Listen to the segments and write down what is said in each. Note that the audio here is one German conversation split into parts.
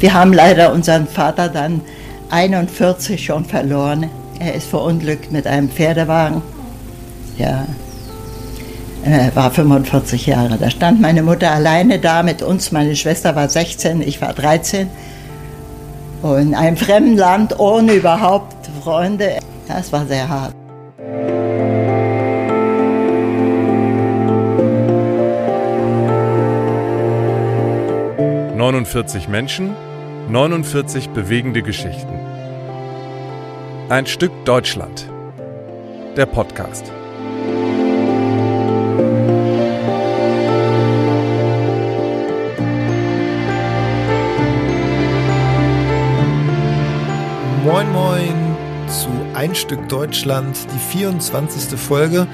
Wir haben leider unseren Vater dann 41 schon verloren. Er ist verunglückt mit einem Pferdewagen. Ja, er war 45 Jahre. Da stand meine Mutter alleine da mit uns. Meine Schwester war 16, ich war 13. Und in einem fremden Land ohne überhaupt Freunde. Das war sehr hart. »49 Menschen, 49 bewegende Geschichten. Ein Stück Deutschland. Der Podcast. Moin Moin zu Ein Stück Deutschland, die 24. Folge.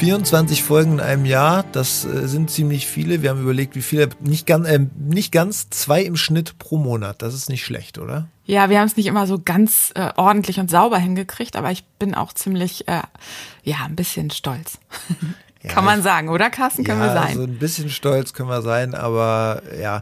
24 Folgen in einem Jahr, das äh, sind ziemlich viele. Wir haben überlegt, wie viele, nicht, ganz, äh, nicht ganz, zwei im Schnitt pro Monat. Das ist nicht schlecht, oder? Ja, wir haben es nicht immer so ganz äh, ordentlich und sauber hingekriegt, aber ich bin auch ziemlich, äh, ja, ein bisschen stolz. Ja, Kann man sagen, oder Carsten? Können ja, wir sein. So ein bisschen stolz können wir sein, aber ja,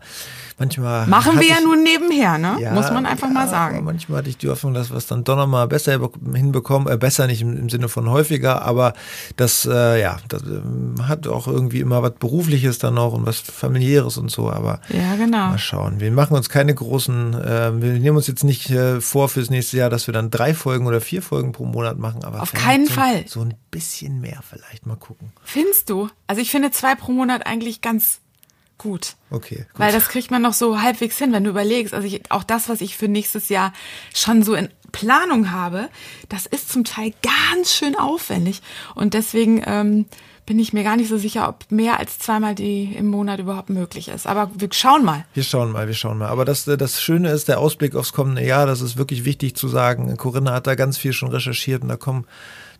manchmal. Machen wir ja nun nebenher, ne? Ja, Muss man einfach mal sagen. Manchmal hatte ich die Hoffnung, dass wir es dann doch nochmal besser hinbekommen, äh, besser nicht im, im, Sinne von häufiger, aber das, äh, ja, das äh, hat auch irgendwie immer was Berufliches dann noch und was familiäres und so, aber ja, genau. mal schauen. Wir machen uns keine großen, äh, wir nehmen uns jetzt nicht äh, vor fürs nächste Jahr, dass wir dann drei Folgen oder vier Folgen pro Monat machen, aber auf keinen so, Fall. So ein bisschen mehr vielleicht mal gucken. Findest du? Also ich finde zwei pro Monat eigentlich ganz gut. Okay. Gut. Weil das kriegt man noch so halbwegs hin, wenn du überlegst. Also ich, auch das, was ich für nächstes Jahr schon so in Planung habe, das ist zum Teil ganz schön aufwendig. Und deswegen ähm, bin ich mir gar nicht so sicher, ob mehr als zweimal die im Monat überhaupt möglich ist. Aber wir schauen mal. Wir schauen mal, wir schauen mal. Aber das, das Schöne ist, der Ausblick aufs kommende Jahr, das ist wirklich wichtig zu sagen. Corinna hat da ganz viel schon recherchiert und da kommen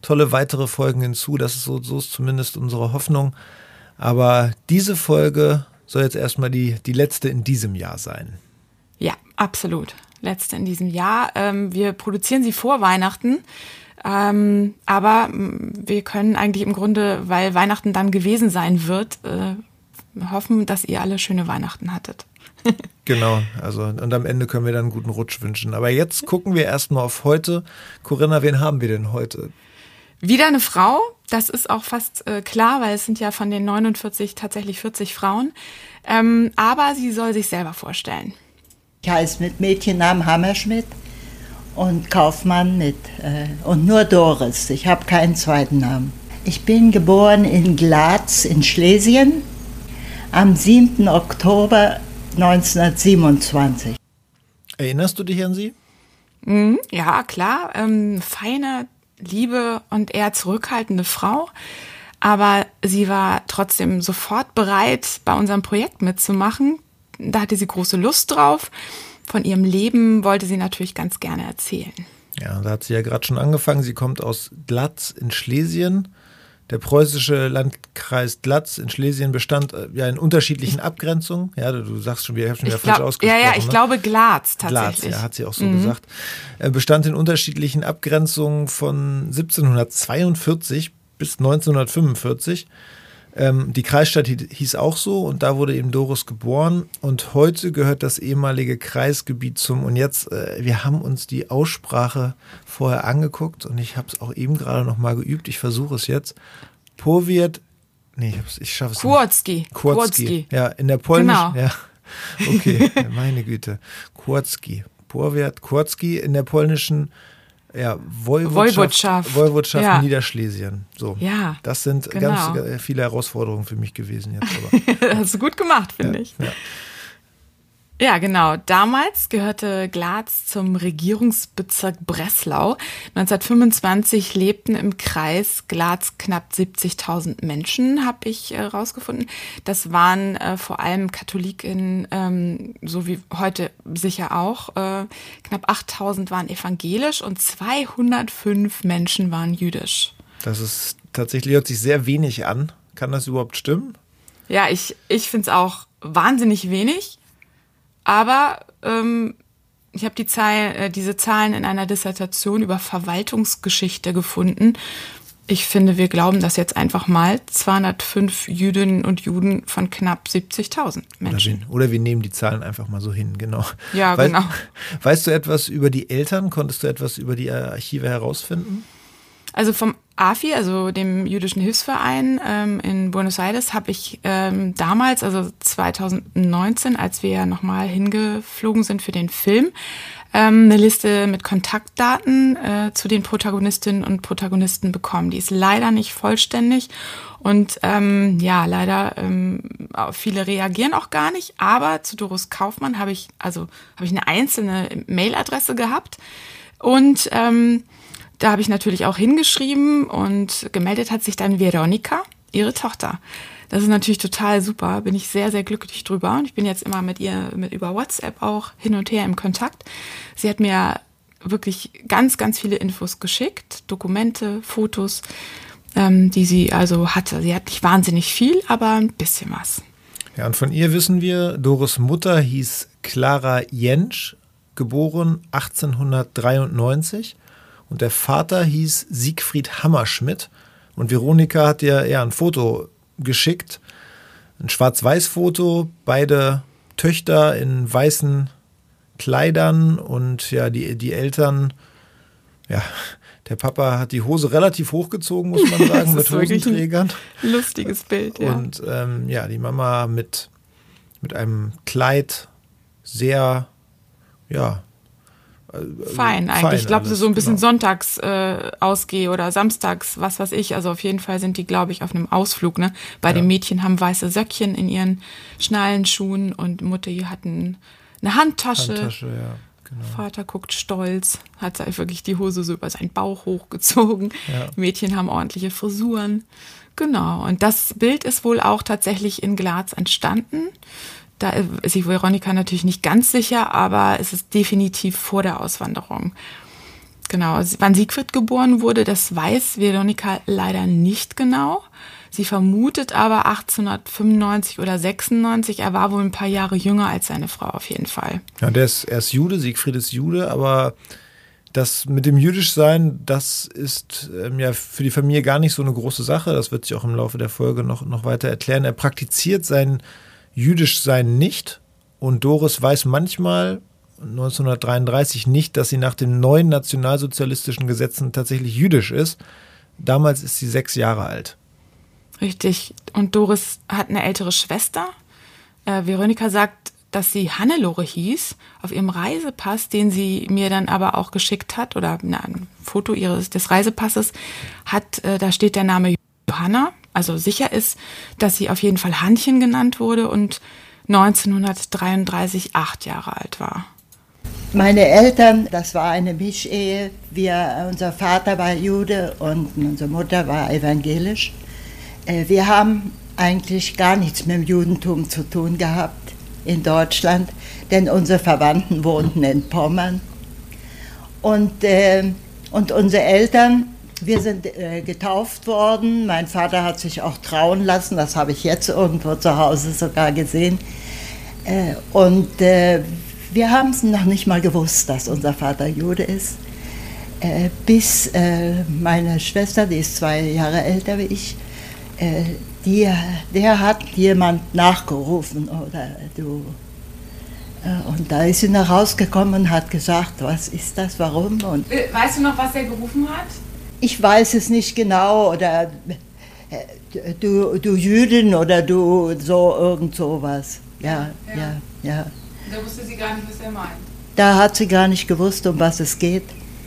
tolle weitere Folgen hinzu. Das ist so, so ist zumindest unsere Hoffnung. Aber diese Folge soll jetzt erstmal die, die letzte in diesem Jahr sein. Ja, absolut. Letzte in diesem Jahr. Ähm, wir produzieren sie vor Weihnachten. Ähm, aber wir können eigentlich im Grunde, weil Weihnachten dann gewesen sein wird, äh, hoffen, dass ihr alle schöne Weihnachten hattet. genau, also und am Ende können wir dann einen guten Rutsch wünschen. Aber jetzt gucken wir erstmal auf heute. Corinna, wen haben wir denn heute? Wieder eine Frau, das ist auch fast äh, klar, weil es sind ja von den 49 tatsächlich 40 Frauen. Ähm, aber sie soll sich selber vorstellen. Ich heiße mit Mädchennamen Hammerschmidt und Kaufmann mit äh, und nur Doris. Ich habe keinen zweiten Namen. Ich bin geboren in Glatz in Schlesien am 7. Oktober 1927. Erinnerst du dich an sie? Mhm, ja, klar. Ähm, feine, liebe und eher zurückhaltende Frau. Aber sie war trotzdem sofort bereit, bei unserem Projekt mitzumachen. Da hatte sie große Lust drauf. Von ihrem Leben wollte sie natürlich ganz gerne erzählen. Ja, da hat sie ja gerade schon angefangen. Sie kommt aus Glatz in Schlesien. Der preußische Landkreis Glatz in Schlesien bestand äh, ja in unterschiedlichen Abgrenzungen. Ja, du sagst schon, wir haben schon wieder falsch ausgesprochen. Ja, ja, ich ne? glaube Glatz tatsächlich. Glatz, ja, hat sie auch so mhm. gesagt. Er bestand in unterschiedlichen Abgrenzungen von 1742 bis 1945. Ähm, die Kreisstadt hieß auch so und da wurde eben Doris geboren und heute gehört das ehemalige Kreisgebiet zum und jetzt, äh, wir haben uns die Aussprache vorher angeguckt und ich habe es auch eben gerade noch mal geübt, ich versuche es jetzt. Powiat, nee, ich, ich schaffe es Kurzki. nicht. Kurzki. Ja, in der polnischen, genau. ja, okay, meine Güte, Kurzki. Powiat, Kurzki in der polnischen ja, Woiwodschaft, Woiwodschaft ja. Niederschlesien. So. Ja. Das sind genau. ganz viele Herausforderungen für mich gewesen jetzt. Aber. Hast du gut gemacht, finde ja, ich. Ja. Ja, genau. Damals gehörte Glatz zum Regierungsbezirk Breslau. 1925 lebten im Kreis Glatz knapp 70.000 Menschen, habe ich äh, rausgefunden. Das waren äh, vor allem Katholiken, ähm, so wie heute sicher auch. Äh, knapp 8.000 waren evangelisch und 205 Menschen waren jüdisch. Das ist tatsächlich, hört sich sehr wenig an. Kann das überhaupt stimmen? Ja, ich, ich finde es auch wahnsinnig wenig. Aber ähm, ich habe die Zahl, äh, diese Zahlen in einer Dissertation über Verwaltungsgeschichte gefunden. Ich finde, wir glauben das jetzt einfach mal. 205 Jüdinnen und Juden von knapp 70.000 Menschen. Oder wir, oder wir, nehmen die Zahlen einfach mal so hin, genau. Ja, Wei genau. Weißt du etwas über die Eltern? Konntest du etwas über die Archive herausfinden? Also vom AFI, also dem Jüdischen Hilfsverein ähm, in Buenos Aires, habe ich ähm, damals, also 2019, als wir nochmal hingeflogen sind für den Film, ähm, eine Liste mit Kontaktdaten äh, zu den Protagonistinnen und Protagonisten bekommen. Die ist leider nicht vollständig und ähm, ja, leider ähm, viele reagieren auch gar nicht. Aber zu Doris Kaufmann habe ich also habe ich eine einzelne Mailadresse gehabt und ähm, da habe ich natürlich auch hingeschrieben und gemeldet hat sich dann Veronika, ihre Tochter. Das ist natürlich total super, bin ich sehr, sehr glücklich drüber. Und ich bin jetzt immer mit ihr mit über WhatsApp auch hin und her im Kontakt. Sie hat mir wirklich ganz, ganz viele Infos geschickt, Dokumente, Fotos, ähm, die sie also hatte. Sie hat nicht wahnsinnig viel, aber ein bisschen was. Ja, und von ihr wissen wir, Doris Mutter hieß Clara Jentsch, geboren 1893 und der Vater hieß Siegfried Hammerschmidt und Veronika hat ja eher ein Foto geschickt. Ein Schwarz-Weiß-Foto, beide Töchter in weißen Kleidern und ja, die, die Eltern, ja, der Papa hat die Hose relativ hochgezogen, muss man sagen, mit Hosenträgern. lustiges Bild, ja. Und ähm, ja, die Mama mit, mit einem Kleid sehr, ja, Fein eigentlich. Fein ich glaube, so ein bisschen genau. sonntags äh, ausgehe oder samstags, was weiß ich. Also auf jeden Fall sind die, glaube ich, auf einem Ausflug. Ne? Bei ja. den Mädchen haben weiße Söckchen in ihren Schnallenschuhen und Mutter hatten eine Handtasche. Handtasche ja. Genau. Vater guckt stolz, hat wirklich die Hose so über seinen Bauch hochgezogen. Ja. Mädchen haben ordentliche Frisuren. Genau. Und das Bild ist wohl auch tatsächlich in Graz entstanden. Da ist sich Veronika natürlich nicht ganz sicher, aber es ist definitiv vor der Auswanderung. Genau, wann Siegfried geboren wurde, das weiß Veronika leider nicht genau. Sie vermutet aber 1895 oder 96. Er war wohl ein paar Jahre jünger als seine Frau auf jeden Fall. Ja, der ist, er ist Jude, Siegfried ist Jude, aber das mit dem Jüdischsein, das ist ähm, ja für die Familie gar nicht so eine große Sache. Das wird sich auch im Laufe der Folge noch, noch weiter erklären. Er praktiziert sein jüdisch sein nicht. Und Doris weiß manchmal 1933 nicht, dass sie nach den neuen nationalsozialistischen Gesetzen tatsächlich jüdisch ist. Damals ist sie sechs Jahre alt. Richtig. Und Doris hat eine ältere Schwester. Äh, Veronika sagt, dass sie Hannelore hieß, auf ihrem Reisepass, den sie mir dann aber auch geschickt hat, oder na, ein Foto ihres des Reisepasses, hat, äh, da steht der Name Johanna also sicher ist, dass sie auf jeden Fall Hannchen genannt wurde und 1933 acht Jahre alt war. Meine Eltern, das war eine Mischehe. Wir, unser Vater war Jude und unsere Mutter war evangelisch. Äh, wir haben eigentlich gar nichts mit dem Judentum zu tun gehabt in Deutschland, denn unsere Verwandten wohnten in Pommern. Und, äh, und unsere Eltern wir sind äh, getauft worden. Mein Vater hat sich auch trauen lassen. Das habe ich jetzt irgendwo zu Hause sogar gesehen. Äh, und äh, wir haben es noch nicht mal gewusst, dass unser Vater Jude ist. Äh, bis äh, meine Schwester, die ist zwei Jahre älter wie ich, äh, die, der hat jemand nachgerufen oder du. Und da ist sie nach Hause gekommen und hat gesagt, was ist das, warum? Und weißt du noch, was er gerufen hat? Ich weiß es nicht genau oder äh, du, du Jüdin oder du so irgend sowas. Ja, ja, ja. ja. Da wusste sie gar nicht, was er meint. Da hat sie gar nicht gewusst, um was es geht.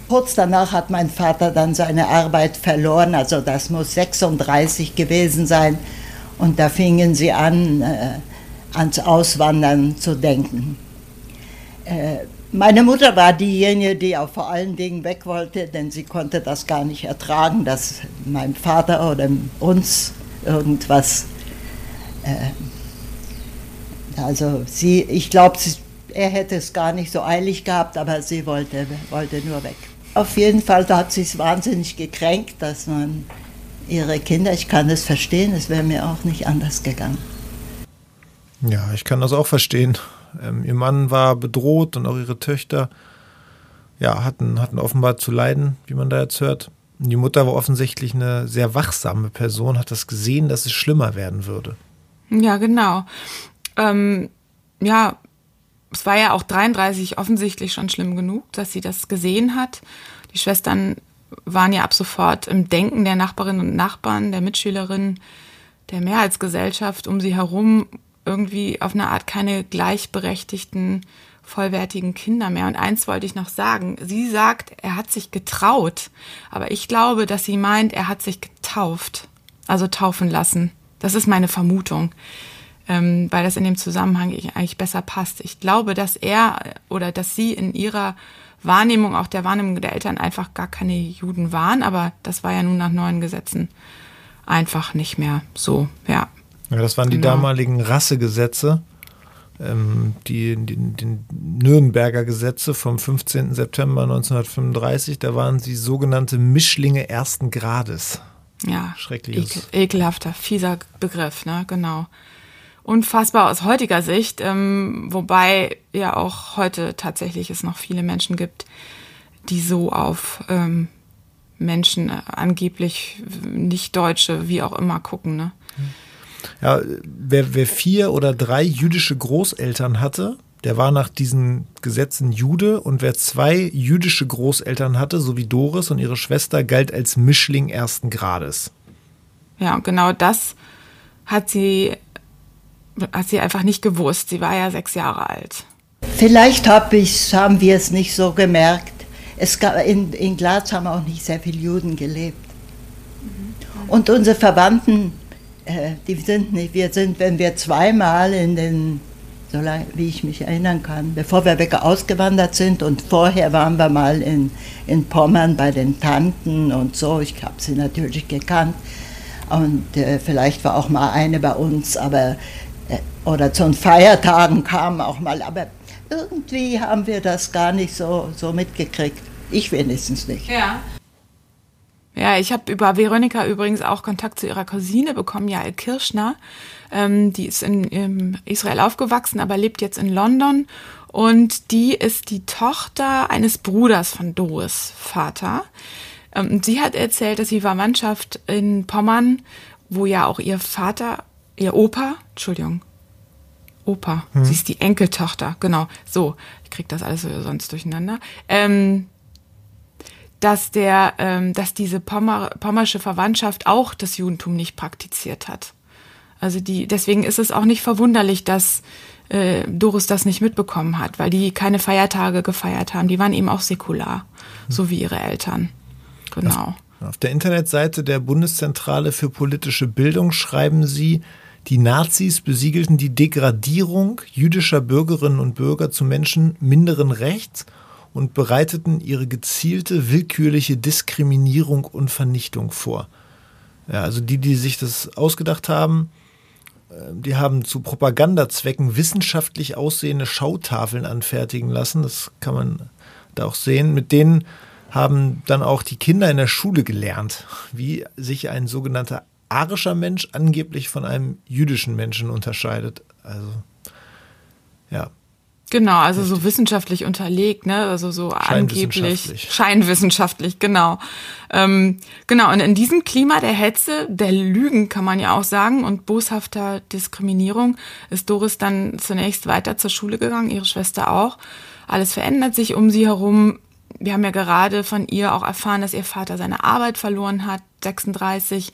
Kurz danach hat mein Vater dann seine Arbeit verloren, also das muss 36 gewesen sein. Und da fingen sie an, äh, ans Auswandern zu denken. Äh, meine Mutter war diejenige, die auch vor allen Dingen weg wollte, denn sie konnte das gar nicht ertragen, dass mein Vater oder uns irgendwas. Äh, also sie, ich glaube, er hätte es gar nicht so eilig gehabt, aber sie wollte, wollte nur weg. Auf jeden Fall hat sie es wahnsinnig gekränkt, dass man ihre Kinder, ich kann es verstehen, es wäre mir auch nicht anders gegangen. Ja, ich kann das auch verstehen. Ähm, ihr Mann war bedroht und auch ihre Töchter ja, hatten, hatten offenbar zu leiden, wie man da jetzt hört. Die Mutter war offensichtlich eine sehr wachsame Person, hat das gesehen, dass es schlimmer werden würde. Ja, genau. Ähm, ja, es war ja auch 33 offensichtlich schon schlimm genug, dass sie das gesehen hat. Die Schwestern waren ja ab sofort im Denken der Nachbarinnen und Nachbarn, der Mitschülerinnen, der Mehrheitsgesellschaft um sie herum irgendwie auf eine Art keine gleichberechtigten, vollwertigen Kinder mehr. Und eins wollte ich noch sagen. Sie sagt, er hat sich getraut. Aber ich glaube, dass sie meint, er hat sich getauft. Also taufen lassen. Das ist meine Vermutung. Ähm, weil das in dem Zusammenhang eigentlich besser passt. Ich glaube, dass er oder dass sie in ihrer Wahrnehmung, auch der Wahrnehmung der Eltern, einfach gar keine Juden waren. Aber das war ja nun nach neuen Gesetzen einfach nicht mehr so, ja. Ja, das waren genau. die damaligen Rassegesetze, ähm, die, die, die Nürnberger Gesetze vom 15. September 1935. Da waren sie sogenannte Mischlinge ersten Grades. Ja, Schreckliches. Ekel, ekelhafter, fieser Begriff, ne, genau. Unfassbar aus heutiger Sicht, ähm, wobei ja auch heute tatsächlich es noch viele Menschen gibt, die so auf ähm, Menschen, äh, angeblich nicht Deutsche, wie auch immer, gucken, ne? Mhm. Ja, wer, wer vier oder drei jüdische Großeltern hatte, der war nach diesen Gesetzen Jude und wer zwei jüdische Großeltern hatte, so wie Doris und ihre Schwester, galt als Mischling ersten Grades. Ja, genau das hat sie, hat sie einfach nicht gewusst. Sie war ja sechs Jahre alt. Vielleicht hab ich, haben wir es nicht so gemerkt. Es gab, in, in Graz haben auch nicht sehr viele Juden gelebt. Und unsere Verwandten äh, die sind nicht, wir sind, wenn wir zweimal in den, so lange wie ich mich erinnern kann, bevor wir weg ausgewandert sind und vorher waren wir mal in, in Pommern bei den Tanten und so, ich habe sie natürlich gekannt und äh, vielleicht war auch mal eine bei uns, aber äh, oder zu den Feiertagen kam auch mal, aber irgendwie haben wir das gar nicht so, so mitgekriegt. Ich wenigstens nicht. Ja. Ja, ich habe über Veronika übrigens auch Kontakt zu ihrer Cousine bekommen, Jael Kirschner. Ähm, die ist in, in Israel aufgewachsen, aber lebt jetzt in London. Und die ist die Tochter eines Bruders von Doris Vater. Ähm, sie hat erzählt, dass sie Verwandtschaft in Pommern, wo ja auch ihr Vater, ihr Opa, Entschuldigung, Opa, hm. sie ist die Enkeltochter, genau, so, ich krieg das alles sonst durcheinander. Ähm, dass der, ähm, dass diese Pommer, pommersche Verwandtschaft auch das Judentum nicht praktiziert hat. Also die, deswegen ist es auch nicht verwunderlich, dass äh, Doris das nicht mitbekommen hat, weil die keine Feiertage gefeiert haben. Die waren eben auch säkular, hm. so wie ihre Eltern. Genau. Auf, auf der Internetseite der Bundeszentrale für politische Bildung schreiben sie, die Nazis besiegelten die Degradierung jüdischer Bürgerinnen und Bürger zu Menschen minderen Rechts und bereiteten ihre gezielte, willkürliche Diskriminierung und Vernichtung vor. Ja, also die, die sich das ausgedacht haben, äh, die haben zu Propagandazwecken wissenschaftlich aussehende Schautafeln anfertigen lassen. Das kann man da auch sehen. Mit denen haben dann auch die Kinder in der Schule gelernt, wie sich ein sogenannter arischer Mensch angeblich von einem jüdischen Menschen unterscheidet. Also ja, Genau, also so wissenschaftlich unterlegt, ne? Also so angeblich scheinwissenschaftlich, genau. Ähm, genau, und in diesem Klima der Hetze, der Lügen kann man ja auch sagen und boshafter Diskriminierung ist Doris dann zunächst weiter zur Schule gegangen, ihre Schwester auch. Alles verändert sich um sie herum. Wir haben ja gerade von ihr auch erfahren, dass ihr Vater seine Arbeit verloren hat, 36,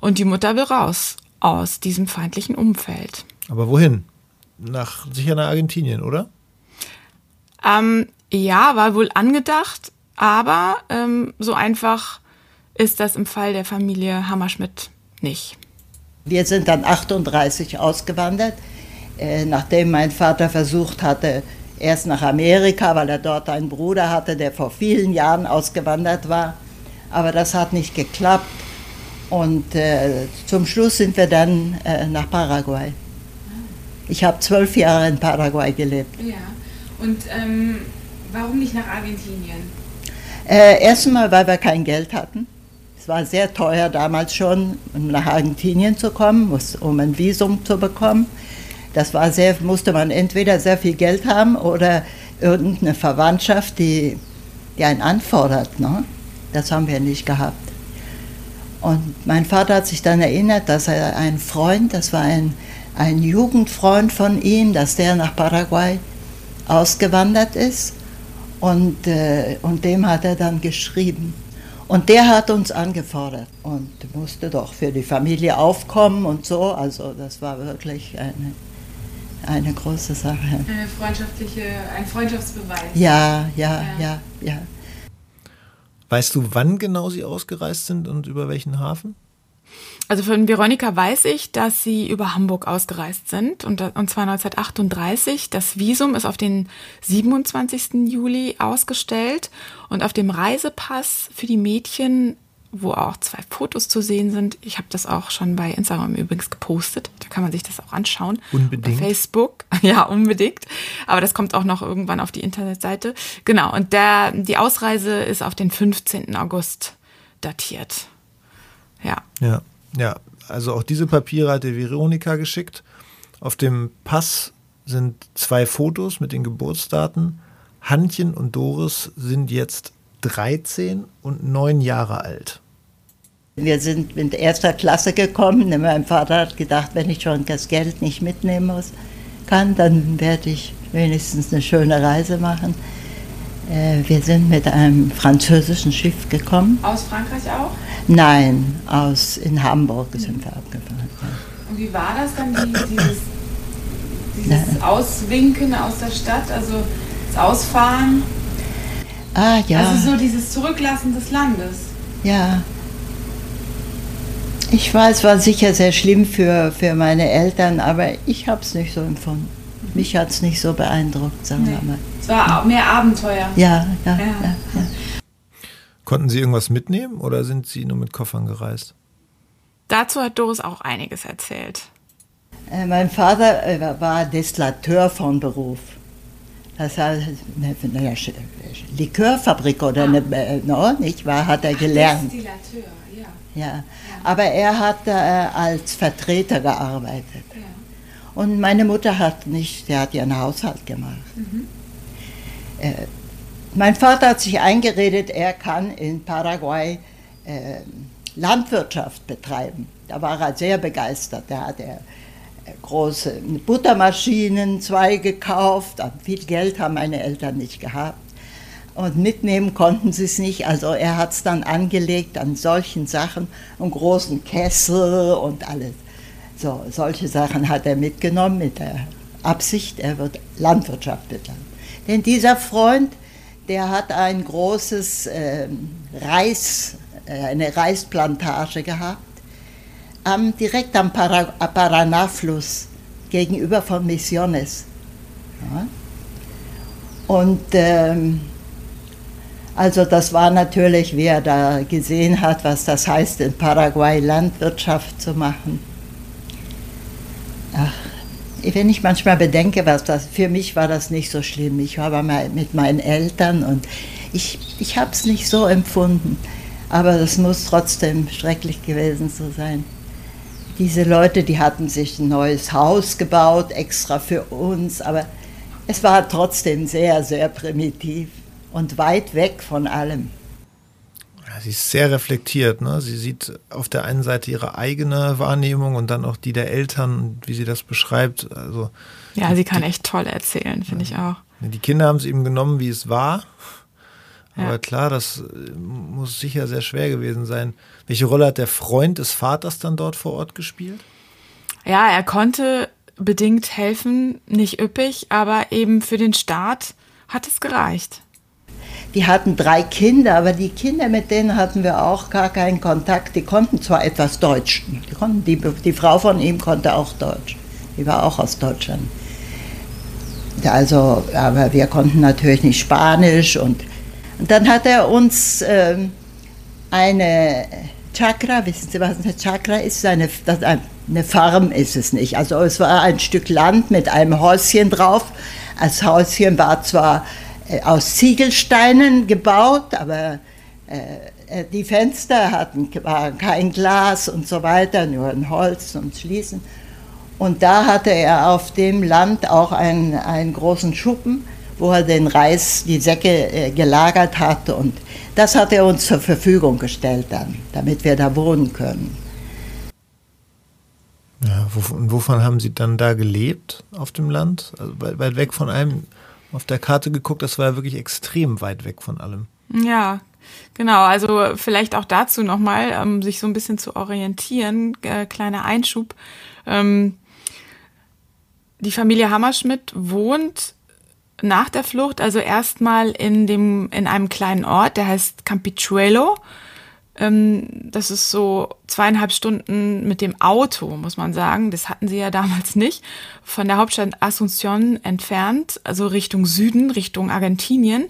und die Mutter will raus aus diesem feindlichen Umfeld. Aber wohin? Nach sicher nach Argentinien, oder? Ähm, ja, war wohl angedacht, aber ähm, so einfach ist das im Fall der Familie Hammerschmidt nicht. Wir sind dann 38 ausgewandert, äh, nachdem mein Vater versucht hatte, erst nach Amerika, weil er dort einen Bruder hatte, der vor vielen Jahren ausgewandert war. Aber das hat nicht geklappt. Und äh, zum Schluss sind wir dann äh, nach Paraguay. Ich habe zwölf Jahre in Paraguay gelebt. Ja. Und ähm, warum nicht nach Argentinien? Äh, erstmal, weil wir kein Geld hatten. Es war sehr teuer damals schon, um nach Argentinien zu kommen, um ein Visum zu bekommen. Das war sehr, musste man entweder sehr viel Geld haben oder irgendeine Verwandtschaft, die, die einen anfordert. Ne? Das haben wir nicht gehabt. Und mein Vater hat sich dann erinnert, dass er einen Freund, das war ein, ein Jugendfreund von ihm, dass der nach Paraguay ausgewandert ist. Und, äh, und dem hat er dann geschrieben. Und der hat uns angefordert und musste doch für die Familie aufkommen und so. Also das war wirklich eine, eine große Sache. Eine freundschaftliche, ein Freundschaftsbeweis. Ja, ja, ja, ja, ja. Weißt du, wann genau Sie ausgereist sind und über welchen Hafen? Also von Veronika weiß ich, dass sie über Hamburg ausgereist sind und, und zwar 1938. Das Visum ist auf den 27. Juli ausgestellt und auf dem Reisepass für die Mädchen, wo auch zwei Fotos zu sehen sind, ich habe das auch schon bei Instagram übrigens gepostet, da kann man sich das auch anschauen. Unbedingt. Bei Facebook, ja, unbedingt. Aber das kommt auch noch irgendwann auf die Internetseite. Genau, und der, die Ausreise ist auf den 15. August datiert. Ja. Ja. Ja, also auch diese Papiere hat die Veronika geschickt. Auf dem Pass sind zwei Fotos mit den Geburtsdaten. Hannchen und Doris sind jetzt 13 und 9 Jahre alt. Wir sind mit erster Klasse gekommen. Mein Vater hat gedacht, wenn ich schon das Geld nicht mitnehmen muss, kann, dann werde ich wenigstens eine schöne Reise machen. Äh, wir sind mit einem französischen Schiff gekommen. Aus Frankreich auch? Nein, aus in Hamburg sind wir abgefahren. Ja. Und wie war das dann, die, dieses, dieses Auswinken aus der Stadt, also das Ausfahren? Ah ja. Also so dieses Zurücklassen des Landes. Ja. Ich weiß, es war sicher sehr schlimm für, für meine Eltern, aber ich habe es nicht so empfunden. Mich hat es nicht so beeindruckt, sagen Nee. wir mal. Es war mehr Abenteuer. Ja, ja, Ja. ja. ja. Konnten Sie irgendwas mitnehmen oder sind Sie nur mit Koffern gereist? Dazu hat Doris auch einiges erzählt. Äh, Mein Vater äh, war Destillateur von Beruf. Das heißt, eine, eine Likörfabrik oder eine, äh, no, nicht wahr, hat er gelernt. Destillateur, ja. Ja. Aber er hat äh, als Vertreter gearbeitet. ja. Und meine Mutter hat nicht, sie hat ihren Haushalt gemacht. Äh, mein Vater hat sich eingeredet, er kann in Paraguay äh, Landwirtschaft betreiben. Da war er sehr begeistert. Da hat er äh, große Buttermaschinen, zwei gekauft. Viel Geld haben meine Eltern nicht gehabt. Und mitnehmen konnten sie es nicht. Also er hat es dann angelegt an solchen Sachen, einen großen Kessel und alles. So, solche Sachen hat er mitgenommen mit der Absicht, er wird Landwirtschaft betreiben. Denn dieser Freund, der hat ein großes ähm, Reis, äh, eine Reisplantage gehabt, am, direkt am Para Paraná-Fluss gegenüber von Misiones. Ja. Und ähm, also das war natürlich, wie er da gesehen hat, was das heißt, in Paraguay Landwirtschaft zu machen. Ach, wenn ich manchmal bedenke, was das, für mich war das nicht so schlimm. Ich war mein, mit meinen Eltern und ich, ich habe es nicht so empfunden. Aber das muss trotzdem schrecklich gewesen so sein. Diese Leute, die hatten sich ein neues Haus gebaut, extra für uns, aber es war trotzdem sehr, sehr primitiv und weit weg von allem. Ja, sie ist sehr reflektiert. Ne? Sie sieht auf der einen Seite ihre eigene Wahrnehmung und dann auch die der Eltern und wie sie das beschreibt. Also Ja, sie kann echt toll erzählen, finde ich auch. die Kinder haben es eben genommen, wie es war. Aber Ja. klar, das äh, muss sicher sehr schwer gewesen sein. Welche Rolle hat der Freund des Vaters dann dort vor Ort gespielt? Ja, er konnte bedingt helfen, nicht üppig, aber eben für den Staat hat es gereicht. Die hatten drei Kinder, aber die Kinder, mit denen hatten wir auch gar keinen Kontakt. Die konnten zwar etwas Deutsch, die, konnten, die, die Frau von ihm konnte auch Deutsch. Die war auch aus Deutschland. Also, aber wir konnten natürlich nicht Spanisch und, und dann hat er uns ähm, eine Chakra, wissen Sie, was eine Chakra ist? Eine, eine Farm ist es nicht. Also es war ein Stück Land mit einem Häuschen drauf. Das Häuschen war zwar äh, aus Ziegelsteinen gebaut, aber äh, die Fenster hatten waren kein Glas und so weiter, nur ein Holz und Schließen. Und da hatte er auf dem Land auch einen, einen großen Schuppen, wo er den Reis, die Säcke äh, gelagert hat. Und das hat er uns zur Verfügung gestellt dann, damit wir da wohnen können. Ja, wovon, wovon haben Sie dann da gelebt auf dem Land? Also weit, weit weg von allem, auf der Karte geguckt, das war ja wirklich extrem weit weg von allem. Ja, Genau, also vielleicht auch dazu nochmal, um sich so ein bisschen zu orientieren, äh, kleiner Einschub. Ähm, die Familie Hammerschmidt wohnt nach der Flucht, also erstmal in dem, in einem kleinen Ort, der heißt Campichuelo. Ähm, das ist so zweieinhalb Stunden mit dem Auto, muss man sagen. Das hatten sie ja damals nicht. Von der Hauptstadt Asunción entfernt, also Richtung Süden, Richtung Argentinien.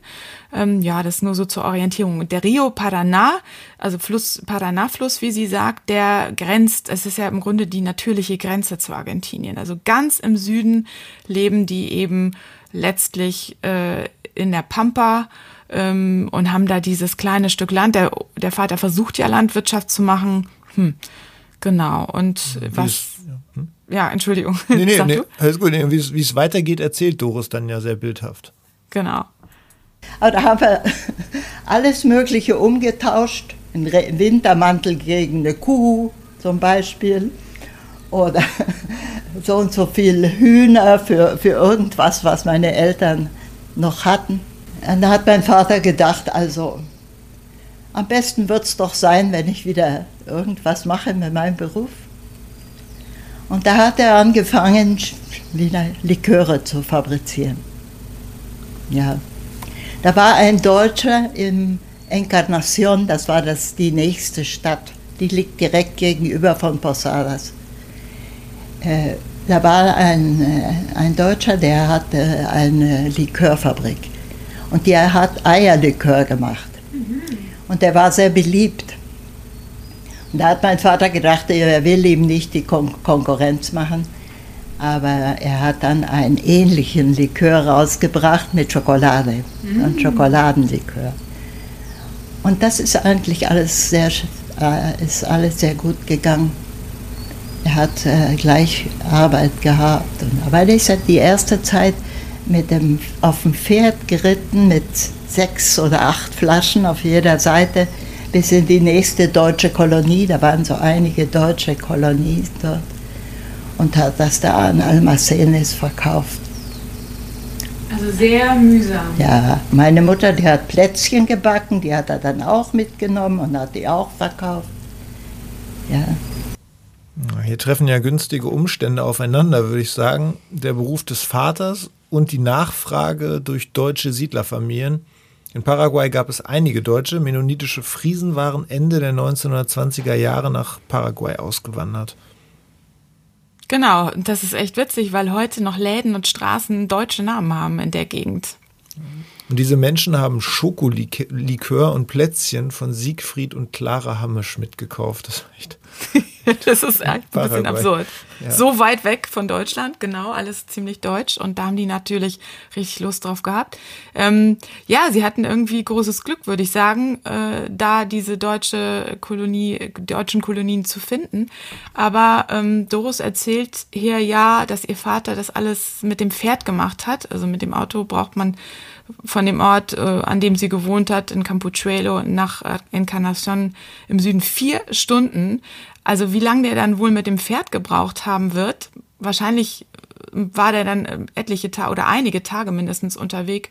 Ähm, ja, das nur so zur Orientierung. Der Rio Paraná, also Fluss, Paraná-Fluss, wie sie sagt, der grenzt, es ist ja im Grunde die natürliche Grenze zu Argentinien. Also ganz im Süden leben die eben letztlich äh, in der Pampa ähm, und haben da dieses kleine Stück Land. Der, der Vater versucht ja Landwirtschaft zu machen. Hm, genau. Und wie was. Ist, ja. Hm? ja. Entschuldigung. Nee, nee, nee alles gut. Wie es weitergeht, erzählt Doris dann ja sehr bildhaft. Genau. Aber da haben wir alles Mögliche umgetauscht. Ein Wintermantel gegen eine Kuh zum Beispiel. Oder so und so viel Hühner für, für irgendwas, was meine Eltern noch hatten. Und da hat mein Vater gedacht, also am besten wird es doch sein, wenn ich wieder irgendwas mache mit meinem Beruf. Und da hat er angefangen, wieder Liköre zu fabrizieren. Ja. Da war ein Deutscher in Encarnación, das war das, die nächste Stadt. Die liegt direkt gegenüber von Posadas. Äh, da war ein, äh, ein Deutscher, der hatte eine Likörfabrik. Und der hat Eierlikör gemacht. Mhm. Und der war sehr beliebt. Und da hat mein Vater gedacht, er will ihm nicht die Kon Konkurrenz machen. Aber er hat dann einen ähnlichen Likör rausgebracht mit Schokolade, mhm. und Schokoladenlikör. Und das ist eigentlich alles sehr, äh, ist alles sehr gut gegangen. Er hat äh, gleich Arbeit gehabt. Und, aber das ist die erste Zeit mit dem, auf dem Pferd geritten mit sechs oder acht Flaschen auf jeder Seite bis in die nächste deutsche Kolonie. Da waren so einige deutsche Kolonien dort und hat das da an Almacenes verkauft. Also sehr mühsam. Ja, meine Mutter, die hat Plätzchen gebacken, die hat er dann auch mitgenommen und hat die auch verkauft. Ja. Hier treffen ja günstige Umstände aufeinander, würde ich sagen. Der Beruf des Vaters und die Nachfrage durch deutsche Siedlerfamilien. In Paraguay gab es einige Deutsche. Mennonitische Friesen waren Ende der 1920er Jahre nach Paraguay ausgewandert. Genau, das ist echt witzig, weil heute noch Läden und Straßen deutsche Namen haben in der Gegend. Und diese Menschen haben Schokolikör und Plätzchen von Siegfried und Clara Hammisch mitgekauft. Das ist echt das ist ein bisschen absurd. Ja. So weit weg von Deutschland, genau, alles ziemlich deutsch. Und da haben die natürlich richtig Lust drauf gehabt. Ähm, ja, sie hatten irgendwie großes Glück, würde ich sagen, äh, da diese deutsche Kolonie, deutschen Kolonien zu finden. Aber ähm, Doris erzählt hier ja, dass ihr Vater das alles mit dem Pferd gemacht hat. Also mit dem Auto braucht man von dem Ort, äh, an dem sie gewohnt hat, in Campuchuelo nach äh, Encarnacion im Süden vier Stunden. Also wie lange der dann wohl mit dem Pferd gebraucht haben wird, wahrscheinlich äh, war der dann äh, etliche Tage oder einige Tage mindestens unterwegs.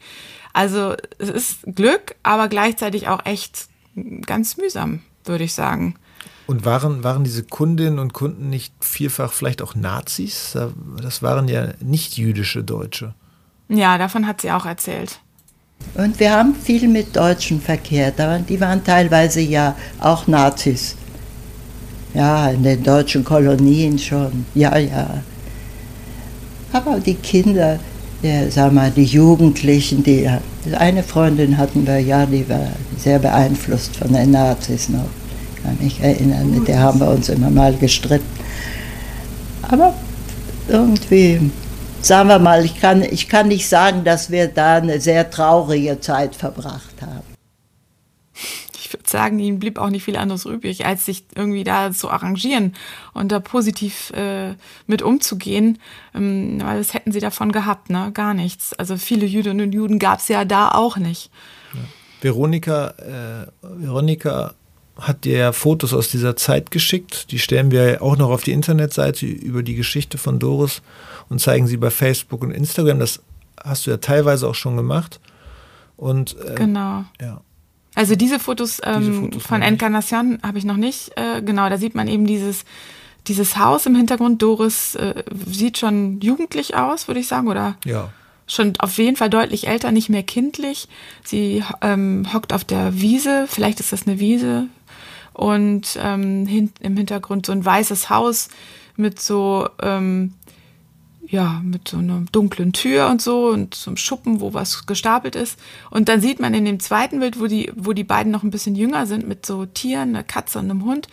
Also es ist Glück, aber gleichzeitig auch echt ganz mühsam, würde ich sagen. Und waren, waren diese Kundinnen und Kunden nicht vielfach vielleicht auch Nazis? Das waren ja nicht jüdische Deutsche. Ja, davon hat sie auch erzählt. Und wir haben viel mit Deutschen verkehrt. Die waren teilweise ja auch Nazis. Ja, in den deutschen Kolonien schon. Ja, ja. Aber die Kinder, ja, sag mal, die Jugendlichen, die, eine Freundin hatten wir, ja, die war sehr beeinflusst von den Nazis noch. Ich kann mich erinnern, mit der haben wir uns immer mal gestritten. Aber irgendwie sagen wir mal, ich kann, ich kann nicht sagen, dass wir da eine sehr traurige Zeit verbracht haben. Ich würde sagen, ihnen blieb auch nicht viel anderes übrig, als sich irgendwie da zu arrangieren und da positiv äh, mit umzugehen. Ähm, weil das hätten sie davon gehabt, ne? Gar nichts. Also viele Jüdinnen und Juden gab es ja da auch nicht. Ja. Veronika, äh, Veronika hat dir ja Fotos aus dieser Zeit geschickt. Die stellen wir auch noch auf die Internetseite über die Geschichte von Doris und zeigen sie bei Facebook und Instagram. Das hast du ja teilweise auch schon gemacht. Und, äh, genau. Ja. Also diese Fotos, ähm, diese Fotos von Encarnacion habe ich noch nicht. Äh, genau, da sieht man eben dieses, dieses Haus im Hintergrund. Doris äh, sieht schon jugendlich aus, würde ich sagen, oder? Ja. Schon auf jeden Fall deutlich älter, nicht mehr kindlich. Sie ähm, hockt auf der Wiese, vielleicht ist das eine Wiese. Und ähm, hin, im Hintergrund so ein weißes Haus mit so ähm, ja, mit so einer dunklen Tür und so und so einem Schuppen, wo was gestapelt ist. Und dann sieht man in dem zweiten Bild, wo die, wo die beiden noch ein bisschen jünger sind, mit so Tieren, einer Katze und einem Hund,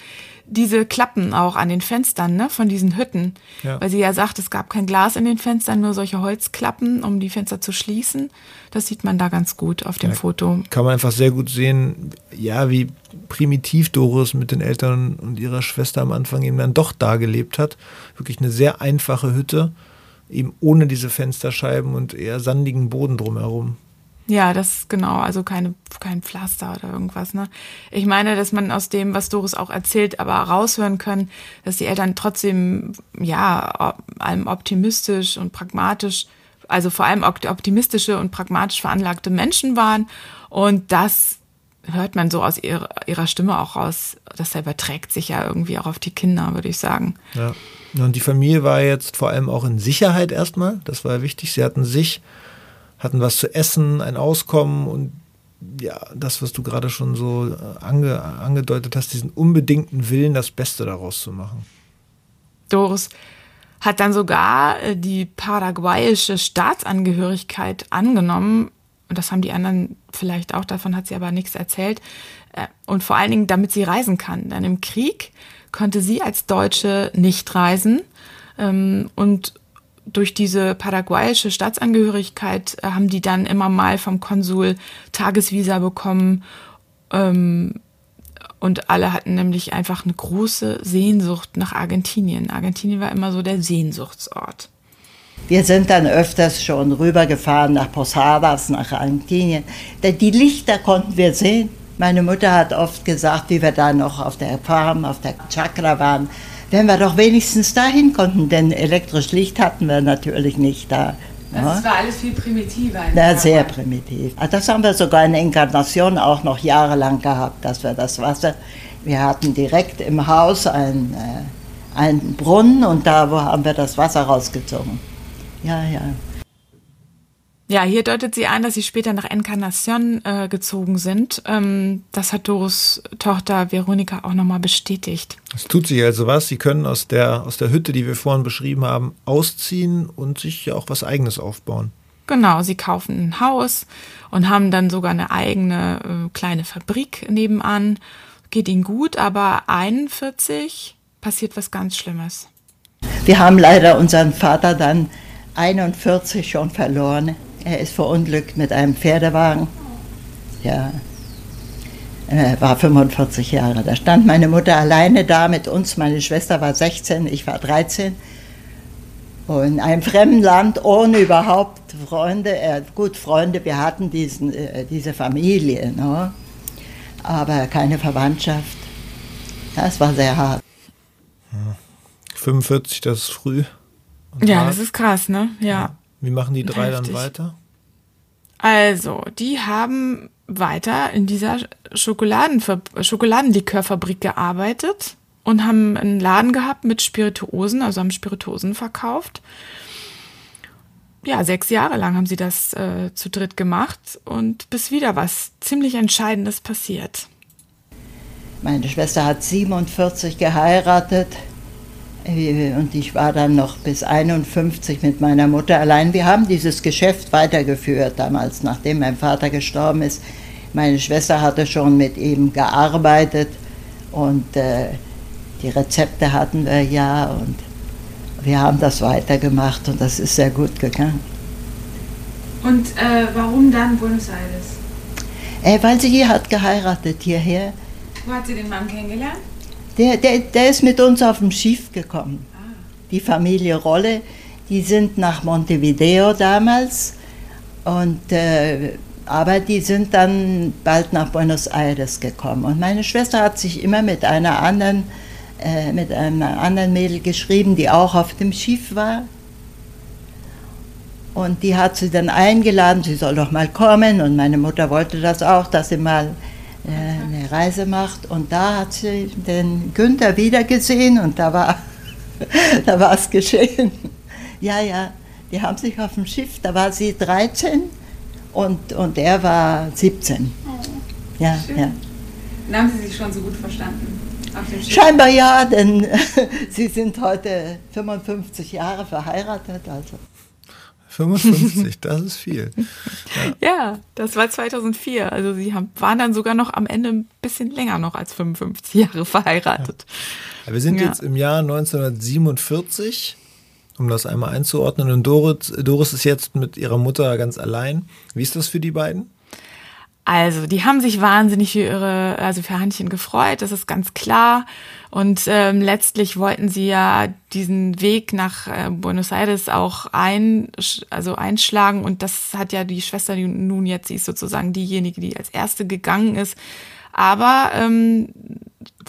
diese Klappen auch an den Fenstern, ne, von diesen Hütten. Ja. Weil sie ja sagt, es gab kein Glas in den Fenstern, nur solche Holzklappen, um die Fenster zu schließen. Das sieht man da ganz gut auf dem ja, Foto. Kann man einfach sehr gut sehen, ja, wie primitiv Doris mit den Eltern und ihrer Schwester am Anfang eben dann doch da gelebt hat. Wirklich eine sehr einfache Hütte eben ohne diese Fensterscheiben und eher sandigen Boden drumherum. Ja, das genau, also keine, kein Pflaster oder irgendwas. Ne? Ich meine, dass man aus dem, was Doris auch erzählt, aber raushören können, dass die Eltern trotzdem, ja, allem optimistisch und pragmatisch, also vor allem optimistische und pragmatisch veranlagte Menschen waren. Und das hört man so aus ihrer, ihrer Stimme auch raus, das überträgt sich ja irgendwie auch auf die Kinder, würde ich sagen. Ja. Und die Familie war jetzt vor allem auch in Sicherheit erstmal. Das war wichtig. Sie hatten sich, hatten was zu essen, ein Auskommen und ja, das, was du gerade schon so äh, ange, angedeutet hast, diesen unbedingten Willen, das Beste daraus zu machen. Doris hat dann sogar äh, die paraguayische Staatsangehörigkeit angenommen. Und das haben die anderen vielleicht auch, davon hat sie aber nichts erzählt. Äh, und vor allen Dingen, damit sie reisen kann. Denn im Krieg konnte sie als Deutsche nicht reisen. Ähm, und durch diese paraguayische Staatsangehörigkeit äh, haben die dann immer mal vom Konsul Tagesvisa bekommen. Ähm, und alle hatten nämlich einfach eine große Sehnsucht nach Argentinien. Argentinien war immer so der Sehnsuchtsort. Wir sind dann öfters schon rübergefahren nach Posadas, nach Argentinien. Denn die Lichter konnten wir sehen. Meine Mutter hat oft gesagt, wie wir da noch auf der Farm, auf der Chakra waren, wenn wir doch wenigstens dahin konnten, denn elektrisch Licht hatten wir natürlich nicht da. Ja. Das war alles viel primitiver. Ja, sehr primitiv. Ah, das haben wir sogar in Inkarnation auch noch jahrelang gehabt, dass wir das Wasser, wir hatten direkt im Haus einen, äh, einen Brunnen und da haben wir das Wasser rausgezogen. Ja, ja. Ja, hier deutet sie an, dass sie später nach Encarnacion äh, gezogen sind. Ähm, das hat Doris Tochter Veronika auch nochmal bestätigt. Es tut sich also was. Sie können aus der, aus der Hütte, die wir vorhin beschrieben haben, ausziehen und sich ja auch was Eigenes aufbauen. Genau, sie kaufen ein Haus und haben dann sogar eine eigene äh, kleine Fabrik nebenan. Geht ihnen gut, aber 41 passiert was ganz Schlimmes. Wir haben leider unseren Vater dann 41 schon verloren. Er ist verunglückt mit einem Pferdewagen. Ja, er war 45 Jahre. Da stand meine Mutter alleine da mit uns. Meine Schwester war 16, ich war 13. Und in einem fremden Land ohne überhaupt Freunde. Äh, gut, Freunde, wir hatten diesen, äh, diese Familie, ne? aber keine Verwandtschaft. Das war sehr hart. 45, das ist früh. Ja, das ist krass, ne? Ja. ja. Wie machen die drei Heftig. dann weiter? Also, die haben weiter in dieser Schokoladenlikörfabrik gearbeitet und haben einen Laden gehabt mit Spirituosen, also haben Spirituosen verkauft. Ja, sechs Jahre lang haben sie das äh, zu dritt gemacht und bis wieder was ziemlich Entscheidendes passiert. Meine Schwester hat 47 geheiratet und ich war dann noch bis 51 mit meiner Mutter allein. Wir haben dieses Geschäft weitergeführt damals, nachdem mein Vater gestorben ist. Meine Schwester hatte schon mit ihm gearbeitet und äh, die Rezepte hatten wir ja und wir haben das weitergemacht und das ist sehr gut gegangen. Und äh, warum dann Buenos Aires? Äh, weil sie hier hat geheiratet hierher. Wo hat sie den Mann kennengelernt? Der, der, der ist mit uns auf dem Schiff gekommen. Die Familie Rolle, die sind nach Montevideo damals. Und, äh, aber die sind dann bald nach Buenos Aires gekommen. Und meine Schwester hat sich immer mit einer anderen, äh, mit einer anderen Mädel geschrieben, die auch auf dem Schiff war. Und die hat sie dann eingeladen, sie soll doch mal kommen. Und meine Mutter wollte das auch, dass sie mal eine Reise macht. Und da hat sie den Günther wiedergesehen und da war da war es geschehen. Ja, ja, die haben sich auf dem Schiff, da war sie 13 und, und er war 17. Ja, Schön. ja. Dann haben Sie sich schon so gut verstanden auf dem Schiff. Scheinbar ja, denn sie sind heute 55 Jahre verheiratet. Also. 55, das ist viel. Ja, das war 2004. Also Sie haben, waren dann sogar noch am Ende ein bisschen länger noch als 55 Jahre verheiratet. Ja, wir sind Ja. jetzt im Jahr 1947, um das einmal einzuordnen. Und Doris, Doris ist jetzt mit ihrer Mutter ganz allein. Wie ist das für die beiden? Also, die haben sich wahnsinnig für ihre, also für Hannchen gefreut, das ist ganz klar. Und ähm, letztlich wollten sie ja diesen Weg nach äh, Buenos Aires auch ein, also einschlagen. Und das hat ja die Schwester die nun jetzt, sie ist sozusagen diejenige, die als erste gegangen ist. Aber ähm,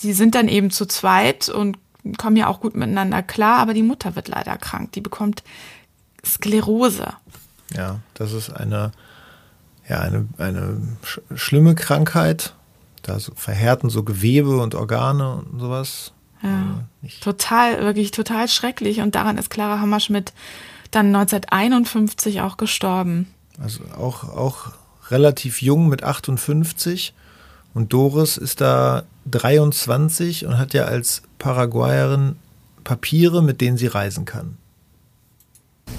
die sind dann eben zu zweit und kommen ja auch gut miteinander klar. Aber die Mutter wird leider krank. Die bekommt Sklerose. Ja, das ist eine, ja, eine, eine sch schlimme Krankheit. Da so verhärten so Gewebe und Organe und sowas. Ja. Äh, nicht- Total, wirklich total schrecklich. Und daran ist Clara Hammerschmidt dann 1951 auch gestorben. Also auch, auch relativ jung mit 58. Und Doris ist da 23 und hat ja als Paraguayerin Papiere, mit denen sie reisen kann.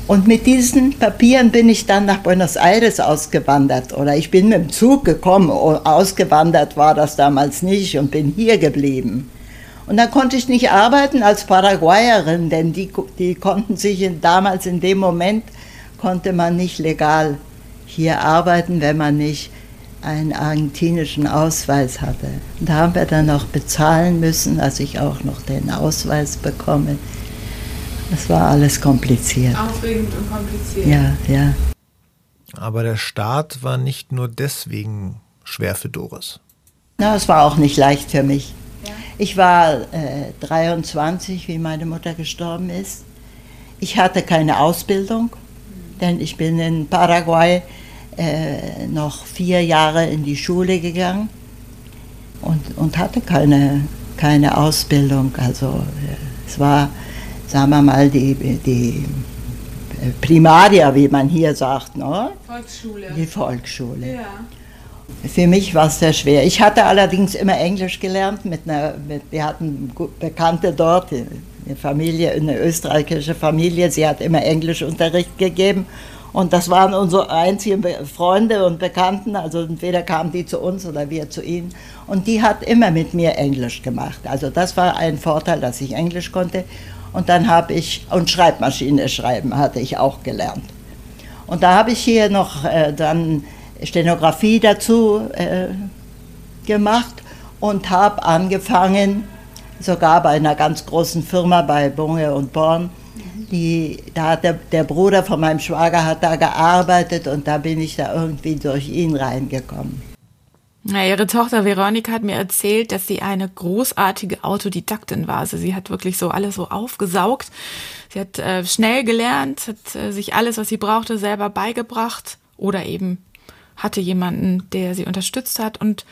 Und mit diesen Papieren bin ich dann nach Buenos Aires ausgewandert. Oder ich bin mit dem Zug gekommen. Ausgewandert war das damals nicht und bin hier geblieben. Und dann konnte ich nicht arbeiten als Paraguayerin, denn die, die konnten sich in, damals in dem Moment, konnte man nicht legal hier arbeiten, wenn man nicht einen argentinischen Ausweis hatte. Und da haben wir dann noch bezahlen müssen, dass ich auch noch den Ausweis bekomme. Das war alles kompliziert. Aufregend und kompliziert. Ja, ja. Aber der Start war nicht nur deswegen schwer für Doris. Na, es war auch nicht leicht für mich. Ich war äh, 23, wie meine Mutter gestorben ist. Ich hatte keine Ausbildung, denn ich bin in Paraguay äh, noch vier Jahre in die Schule gegangen und, und hatte keine, keine Ausbildung. Also äh, es war, sagen wir mal, die, die äh, Primaria, wie man hier sagt, ne? Volksschule. die Volksschule. Ja. Für mich war es sehr schwer. Ich hatte allerdings immer Englisch gelernt. Mit einer, mit, wir hatten Bekannte dort, eine Familie, eine österreichische Familie. Sie hat immer Englischunterricht gegeben. Und das waren unsere einzigen Freunde und Bekannten. Also entweder kamen die zu uns oder wir zu ihnen. Und die hat immer mit mir Englisch gemacht. Also das war ein Vorteil, dass ich Englisch konnte. Und dann habe ich, und Schreibmaschine schreiben hatte ich auch gelernt. Und da habe ich hier noch äh, dann Stenografie dazu äh, gemacht und habe angefangen, sogar bei einer ganz großen Firma bei Bunge und Born. Die, da hat der, der Bruder von meinem Schwager hat da gearbeitet und da bin ich da irgendwie durch ihn reingekommen. Na, ihre Tochter Veronika hat mir erzählt, dass sie eine großartige Autodidaktin war. Also sie hat wirklich so alles so aufgesaugt. Sie hat äh, schnell gelernt, hat äh, sich alles, was sie brauchte, selber beigebracht oder eben hatte jemanden, der sie unterstützt hat und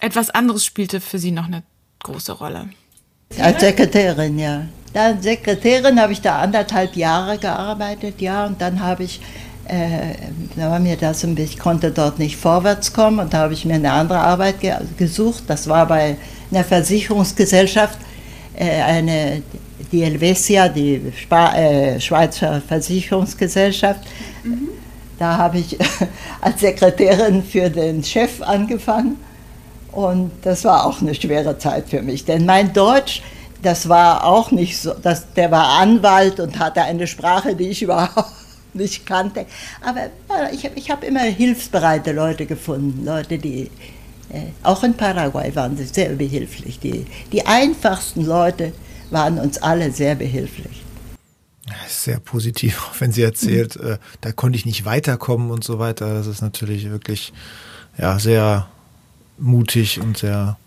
etwas anderes spielte für sie noch eine große Rolle. Als Sekretärin, ja. Als Sekretärin habe ich da anderthalb Jahre gearbeitet, ja, und dann habe ich, da war mir das ein bisschen, ich konnte dort nicht vorwärts kommen und da habe ich mir eine andere Arbeit ge gesucht. Das war bei einer Versicherungsgesellschaft, äh, eine, die Helvetia, die Spa äh, Schweizer Versicherungsgesellschaft. Da habe ich als Sekretärin für den Chef angefangen. Und das war auch eine schwere Zeit für mich, denn mein Deutsch, das war auch nicht so, das, der war Anwalt und hatte eine Sprache, die ich überhaupt nicht kannte. Aber ich, ich habe immer hilfsbereite Leute gefunden, Leute, die, Äh, auch in Paraguay waren sehr behilflich. Die, die einfachsten Leute waren uns alle sehr behilflich. Sehr positiv, auch wenn sie erzählt, mhm. da konnte ich nicht weiterkommen und so weiter. Das ist natürlich wirklich ja, sehr mutig und sehr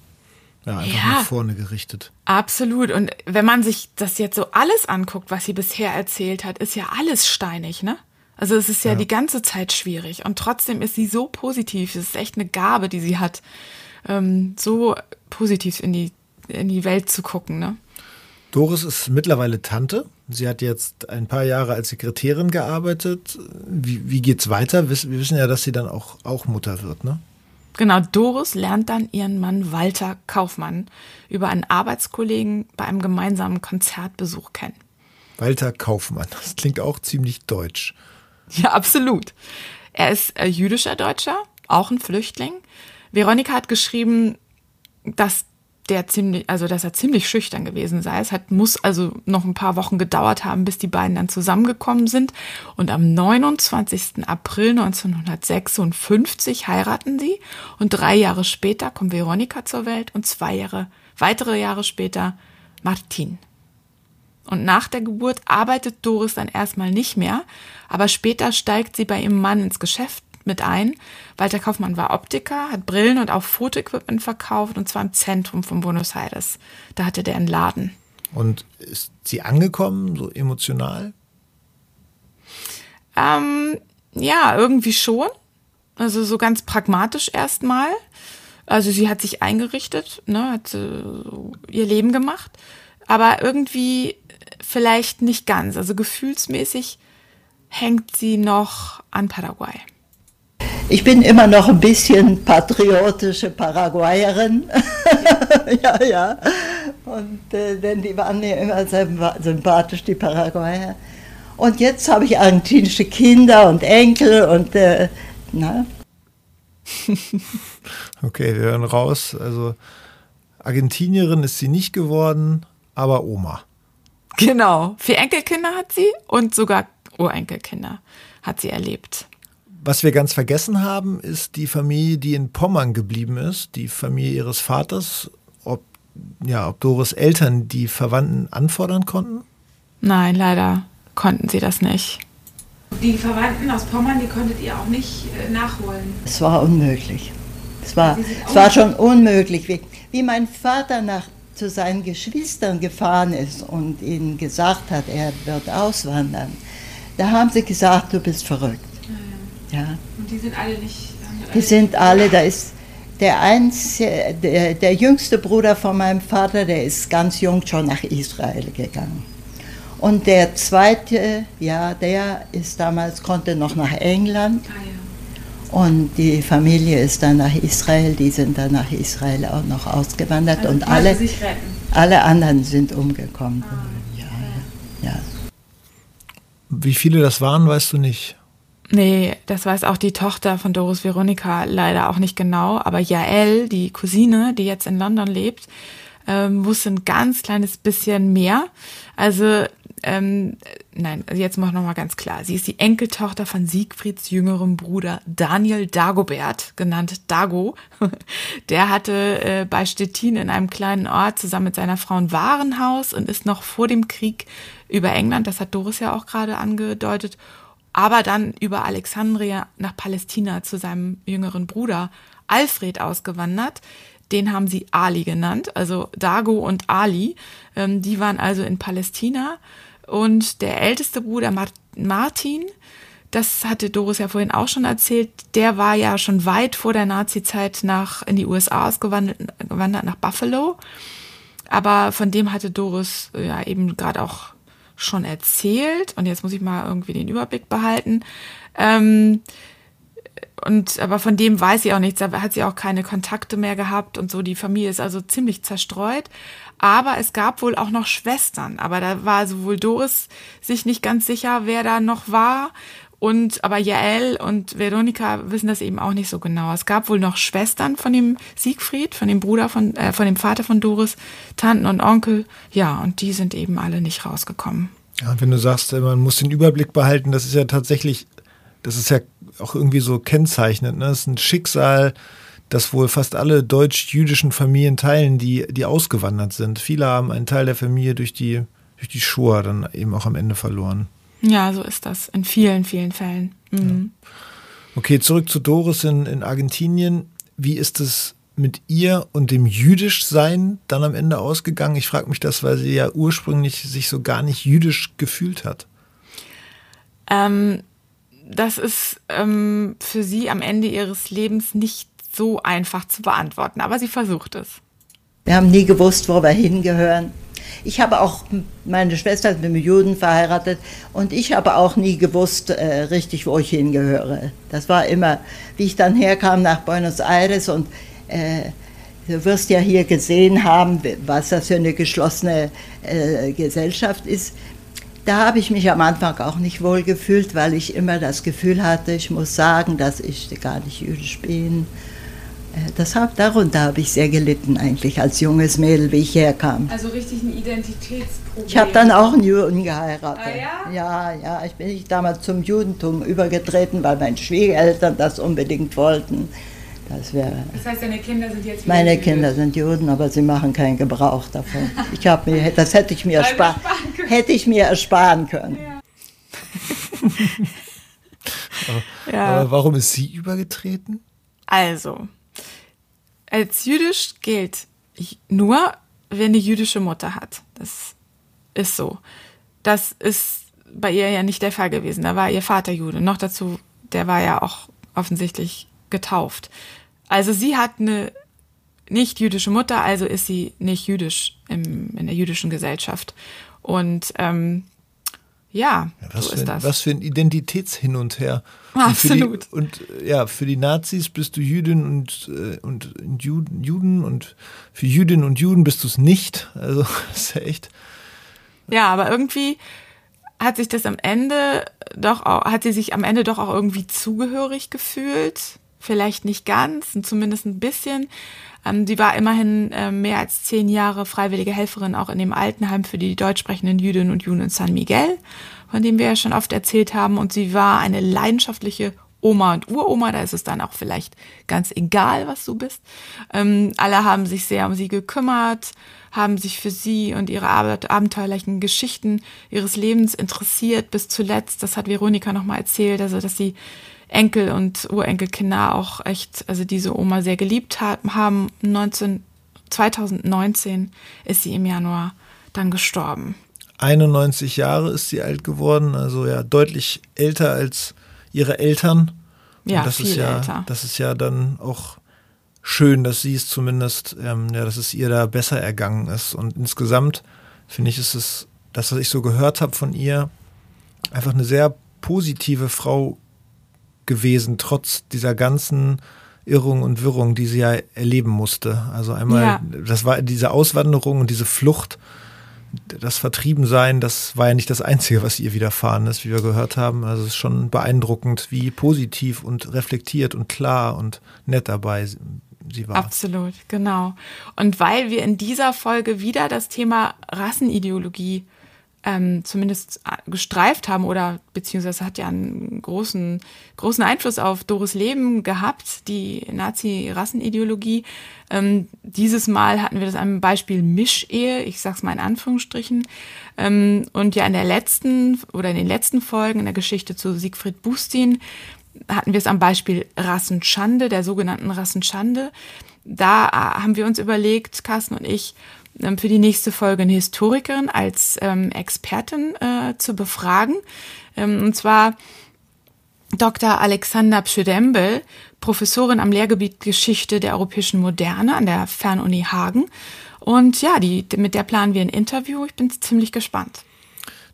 ja, einfach ja, nach vorne gerichtet. Absolut. Und wenn man sich das jetzt so alles anguckt, was sie bisher erzählt hat, ist ja alles steinig, ne? Also es ist ja, ja, die ganze Zeit schwierig und trotzdem ist sie so positiv. Es ist echt eine Gabe, die sie hat, ähm, so positiv in die, in die Welt zu gucken. Ne? Doris ist mittlerweile Tante. Sie hat jetzt ein paar Jahre als Sekretärin gearbeitet. Wie, wie geht's weiter? Wir wissen ja, dass sie dann auch, auch Mutter wird, ne? Genau, Doris lernt dann ihren Mann Walter Kaufmann über einen Arbeitskollegen bei einem gemeinsamen Konzertbesuch kennen. Walter Kaufmann, das klingt auch ziemlich deutsch. Ja, absolut. Er ist äh, jüdischer Deutscher, auch ein Flüchtling. Veronika hat geschrieben, dass der ziemlich, also dass er ziemlich schüchtern gewesen sei. Es hat, muss also noch ein paar Wochen gedauert haben, bis die beiden dann zusammengekommen sind. Und am 29. April 1956 heiraten sie. Und drei Jahre später kommt Veronika zur Welt und zwei Jahre, weitere Jahre später Martin. Und nach der Geburt arbeitet Doris dann erstmal nicht mehr, aber später steigt sie bei ihrem Mann ins Geschäft mit ein. Walter Kaufmann war Optiker, hat Brillen und auch Fotoequipment verkauft und zwar im Zentrum von Buenos Aires. Da hatte der einen Laden. Und ist sie angekommen, so emotional? Ähm, ja, irgendwie schon. Also so ganz pragmatisch erstmal. Also sie hat sich eingerichtet, ne, hat äh, ihr Leben gemacht, aber irgendwie vielleicht nicht ganz. Also gefühlsmäßig hängt sie noch an Paraguay. Ich bin immer noch ein bisschen patriotische Paraguayerin. ja, ja. Und äh, denn die waren mir immer sehr sympathisch, die Paraguayer. Und jetzt habe ich argentinische Kinder und Enkel und äh, na. okay, wir hören raus. Also Argentinierin ist sie nicht geworden, aber Oma. Genau. Vier Enkelkinder hat sie und sogar Urenkelkinder hat sie erlebt. Was wir ganz vergessen haben, ist die Familie, die in Pommern geblieben ist, die Familie ihres Vaters. Ob, ja, ob Doris Eltern die Verwandten anfordern konnten? Nein, leider konnten sie das nicht. Die Verwandten aus Pommern, die konntet ihr auch nicht äh, nachholen? Es war unmöglich. Es war, es war schon unmöglich. Wie, wie mein Vater nach zu seinen Geschwistern gefahren ist und ihnen gesagt hat, er wird auswandern, da haben sie gesagt, du bist verrückt. Ja. Und die sind alle nicht. Die sind alle, da ist der, einzige, der, der jüngste Bruder von meinem Vater, der ist ganz jung schon nach Israel gegangen. Und der zweite, ja, der ist damals, konnte noch nach England. Ah, ja. Und die Familie ist dann nach Israel, die sind dann nach Israel auch noch ausgewandert also und alle, alle anderen sind umgekommen. Ah, ja, ja, ja. Wie viele das waren, weißt du nicht. Nee, das weiß auch die Tochter von Doris Veronika leider auch nicht genau. Aber Jael, die Cousine, die jetzt in London lebt, ähm, wusste ein ganz kleines bisschen mehr. Also ähm, nein, also jetzt mach noch mal ganz klar. Sie ist die Enkeltochter von Siegfrieds jüngerem Bruder Daniel Dagobert, genannt Dago. Der hatte äh, bei Stettin in einem kleinen Ort zusammen mit seiner Frau ein Warenhaus und ist noch vor dem Krieg über England, das hat Doris ja auch gerade angedeutet, aber dann über Alexandria nach Palästina zu seinem jüngeren Bruder Alfred ausgewandert. Den haben sie Ali genannt, also Dago und Ali. Ähm, die waren also in Palästina und der älteste Bruder Martin, das hatte Doris ja vorhin auch schon erzählt, der war ja schon weit vor der Nazi-Zeit nach, in die USA ausgewandert, gewandert nach Buffalo. Aber von dem hatte Doris ja eben gerade auch schon erzählt. Und jetzt muss ich mal irgendwie den Überblick behalten. Ähm, und aber von dem weiß sie auch nichts. Da hat sie auch keine Kontakte mehr gehabt und so. Die Familie ist also ziemlich zerstreut. Aber es gab wohl auch noch Schwestern. Aber da war sowohl Doris sich nicht ganz sicher, wer da noch war. Und aber Jael und Veronika wissen das eben auch nicht so genau. Es gab wohl noch Schwestern von dem Siegfried, von dem Bruder von, äh, von dem Vater von Doris, Tanten und Onkel. Ja, und die sind eben alle nicht rausgekommen. Ja, wenn du sagst, man muss den Überblick behalten, das ist ja tatsächlich, das ist ja auch irgendwie so kennzeichnend. Ne? Das ist ein Schicksal, das wohl fast alle deutsch-jüdischen Familien teilen, die, die ausgewandert sind. Viele haben einen Teil der Familie durch die, durch die Shoah dann eben auch am Ende verloren. Ja, so ist das in vielen, vielen Fällen. Mhm. Ja. Okay, zurück zu Doris in, in Argentinien. Wie ist es mit ihr und dem Jüdischsein dann am Ende ausgegangen? Ich frage mich das, weil sie ja ursprünglich sich so gar nicht jüdisch gefühlt hat. Ähm, das ist ähm, für sie am Ende ihres Lebens nicht so einfach zu beantworten, aber sie versucht es. Wir haben nie gewusst, wo wir hingehören. Ich habe auch, meine Schwester ist mit einem Juden verheiratet und ich habe auch nie gewusst äh, richtig, wo ich hingehöre. Das war immer, wie ich dann herkam nach Buenos Aires und äh, du wirst ja hier gesehen haben, was das für eine geschlossene äh, Gesellschaft ist. Da habe ich mich am Anfang auch nicht wohl gefühlt, weil ich immer das Gefühl hatte, ich muss sagen, dass ich gar nicht jüdisch bin. Äh, das hab, darunter habe ich sehr gelitten eigentlich als junges Mädel, wie ich herkam. Also richtig ein Identitätsproblem. Ich habe dann auch einen Juden geheiratet. Ah, ja? Ja, ja, ich bin nicht damals zum Judentum übergetreten, weil meine Schwiegereltern das unbedingt wollten. Das, wäre, das heißt, deine Kinder sind jetzt Meine Jüdisch. Kinder sind Juden, aber sie machen keinen Gebrauch davon. Ich mir, das hätte ich mir, erspar, hätte ich mir ersparen können. Ja. aber, ja. aber warum ist sie übergetreten? Also, als jüdisch gilt nur, wer eine jüdische Mutter hat. Das ist so. Das ist bei ihr ja nicht der Fall gewesen. Da war ihr Vater Jude. Noch dazu, der war ja auch offensichtlich getauft. Also sie hat eine nicht jüdische Mutter, also ist sie nicht jüdisch im, in der jüdischen Gesellschaft. Und ähm, ja, was so ist ein, das. Was für ein Identitätshin und Her. Absolut. Und, für die, und ja, für die Nazis bist du Jüdin und, äh, und Juden, Juden und für Jüdinnen und Juden bist du es nicht. Also ist ja echt. Ja, aber irgendwie hat sich das am Ende doch auch, hat sie sich am Ende doch auch irgendwie zugehörig gefühlt. Vielleicht nicht ganz, zumindest ein bisschen. Ähm, sie war immerhin äh, mehr als zehn Jahre freiwillige Helferin auch in dem Altenheim für die deutsch sprechenden Jüdinnen und Juden in San Miguel, von dem wir ja schon oft erzählt haben. Und sie war eine leidenschaftliche Oma und Uroma, da ist es dann auch vielleicht ganz egal, was du bist. Ähm, alle haben sich sehr um sie gekümmert, haben sich für sie und ihre abenteuerlichen Geschichten ihres Lebens interessiert bis zuletzt. Das hat Veronika nochmal erzählt, also dass sie Enkel und Urenkelkinder auch echt, also diese Oma sehr geliebt haben. 19, 2019 ist sie im Januar dann gestorben. 91 Jahre ist sie alt geworden, also ja deutlich älter als ihre Eltern. Ja, Und das viel ist ja, älter. das ist ja dann auch schön, dass sie es zumindest, ähm, ja, dass es ihr da besser ergangen ist. Und insgesamt finde ich, ist es, das, was ich so gehört habe von ihr, einfach eine sehr positive Frau gewesen, trotz dieser ganzen Irrung und Wirrung, die sie ja erleben musste. Also einmal, Ja. das war diese Auswanderung und diese Flucht, das Vertriebensein, das war ja nicht das Einzige, was ihr widerfahren ist, wie wir gehört haben. Also es ist schon beeindruckend, wie positiv und reflektiert und klar und nett dabei sie- sie war. Absolut, genau. Und weil wir in dieser Folge wieder das Thema Rassenideologie ähm, zumindest äh, gestreift haben oder beziehungsweise hat ja einen großen, großen Einfluss auf Doris Leben gehabt, die Nazi-Rassenideologie. Ähm, dieses Mal hatten wir das am Beispiel Mischehe, ich sag's mal in Anführungsstrichen. Ähm, und ja in der letzten oder in den letzten Folgen in der Geschichte zu Siegfried Bustin hatten wir es am Beispiel Rassenschande, der sogenannten Rassenschande. Da äh, haben wir uns überlegt, Carsten und ich, für die nächste Folge eine Historikerin als ähm, Expertin äh, zu befragen. Ähm, und zwar Dr. Alexander Pschödembel, Professorin am Lehrgebiet Geschichte der europäischen Moderne an der Fernuni Hagen. Und ja, die, mit der planen wir ein Interview. Ich bin ziemlich gespannt.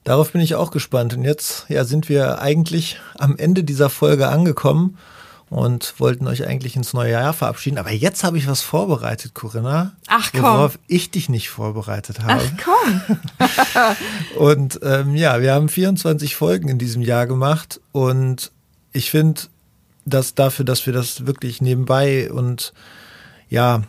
Darauf bin ich auch gespannt. Und jetzt ja, sind wir eigentlich am Ende dieser Folge angekommen und wollten euch eigentlich ins neue Jahr verabschieden. Aber jetzt habe ich was vorbereitet, Corinna. Ach, komm. Worauf ich dich nicht vorbereitet habe. Ach komm. Und ähm, ja, wir haben 24 Folgen in diesem Jahr gemacht und ich finde, dass dafür, dass wir das wirklich nebenbei und ja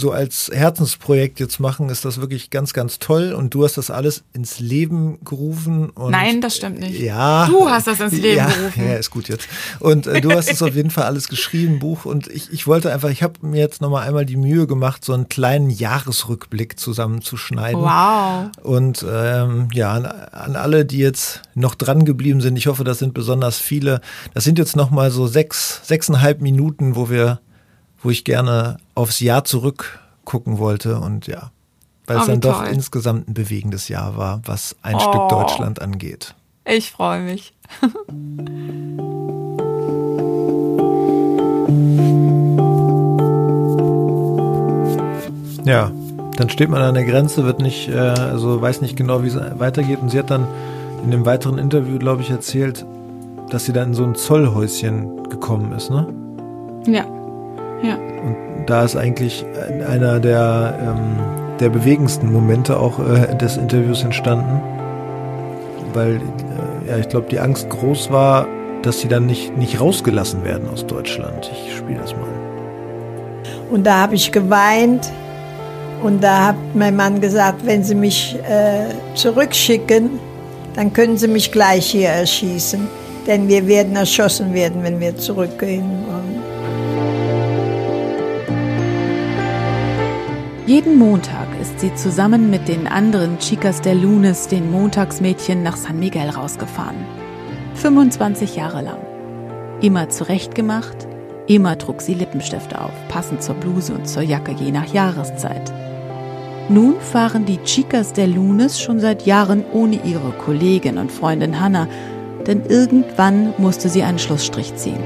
so als Herzensprojekt jetzt machen, ist das wirklich ganz, ganz toll. Und du hast das alles ins Leben gerufen. Nein, das stimmt nicht. Ja. Du hast das ins Leben ja, gerufen. Ja, ist gut jetzt. Und äh, du hast es auf jeden Fall alles geschrieben, Buch. Und ich, ich wollte einfach, ich habe mir jetzt nochmal einmal die Mühe gemacht, so einen kleinen Jahresrückblick zusammenzuschneiden. Wow. Und ähm, ja, an, an alle, die jetzt noch dran geblieben sind, ich hoffe, das sind besonders viele. Das sind jetzt nochmal so sechs, sechseinhalb Minuten, wo wir wo ich gerne aufs Jahr zurückgucken wollte und ja, weil Oh, es dann doch toll. insgesamt ein bewegendes Jahr war, was ein Oh. Stück Deutschland angeht. Ich freue mich. Ja, dann steht man an der Grenze, wird nicht, äh, also weiß nicht genau, wie es weitergeht. Und sie hat dann in dem weiteren Interview, glaube ich, erzählt, dass sie dann in so ein Zollhäuschen gekommen ist, ne? Ja. Ja. Und da ist eigentlich einer der, ähm, der bewegendsten Momente auch äh, des Interviews entstanden, weil äh, ja, ich glaube, die Angst groß war, dass sie dann nicht, nicht rausgelassen werden aus Deutschland. Ich spiele das mal. Und da habe ich geweint. Und da hat mein Mann gesagt, wenn Sie mich äh, zurückschicken, dann können Sie mich gleich hier erschießen. Denn wir werden erschossen werden, wenn wir zurückgehen Jeden Montag ist sie zusammen mit den anderen Chicas del Lunes, den Montagsmädchen, nach San Miguel rausgefahren. 25 Jahre lang. Immer zurechtgemacht, immer trug sie Lippenstifte auf, passend zur Bluse und zur Jacke, je nach Jahreszeit. Nun fahren die Chicas del Lunes schon seit Jahren ohne ihre Kollegin und Freundin Hannah, denn irgendwann musste sie einen Schlussstrich ziehen.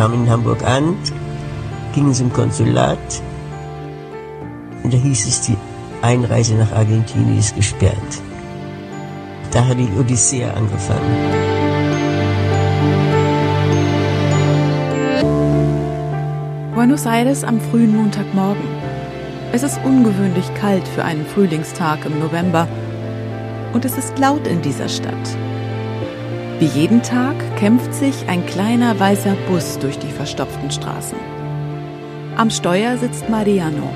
kamen in Hamburg an, gingen zum Konsulat und da hieß es, die Einreise nach Argentinien ist gesperrt. Da hat die Odyssee angefangen. Buenos Aires am frühen Montagmorgen. Es ist ungewöhnlich kalt für einen Frühlingstag im November und es ist laut in dieser Stadt. Wie jeden Tag kämpft sich ein kleiner weißer Bus durch die verstopften Straßen. Am Steuer sitzt Mariano.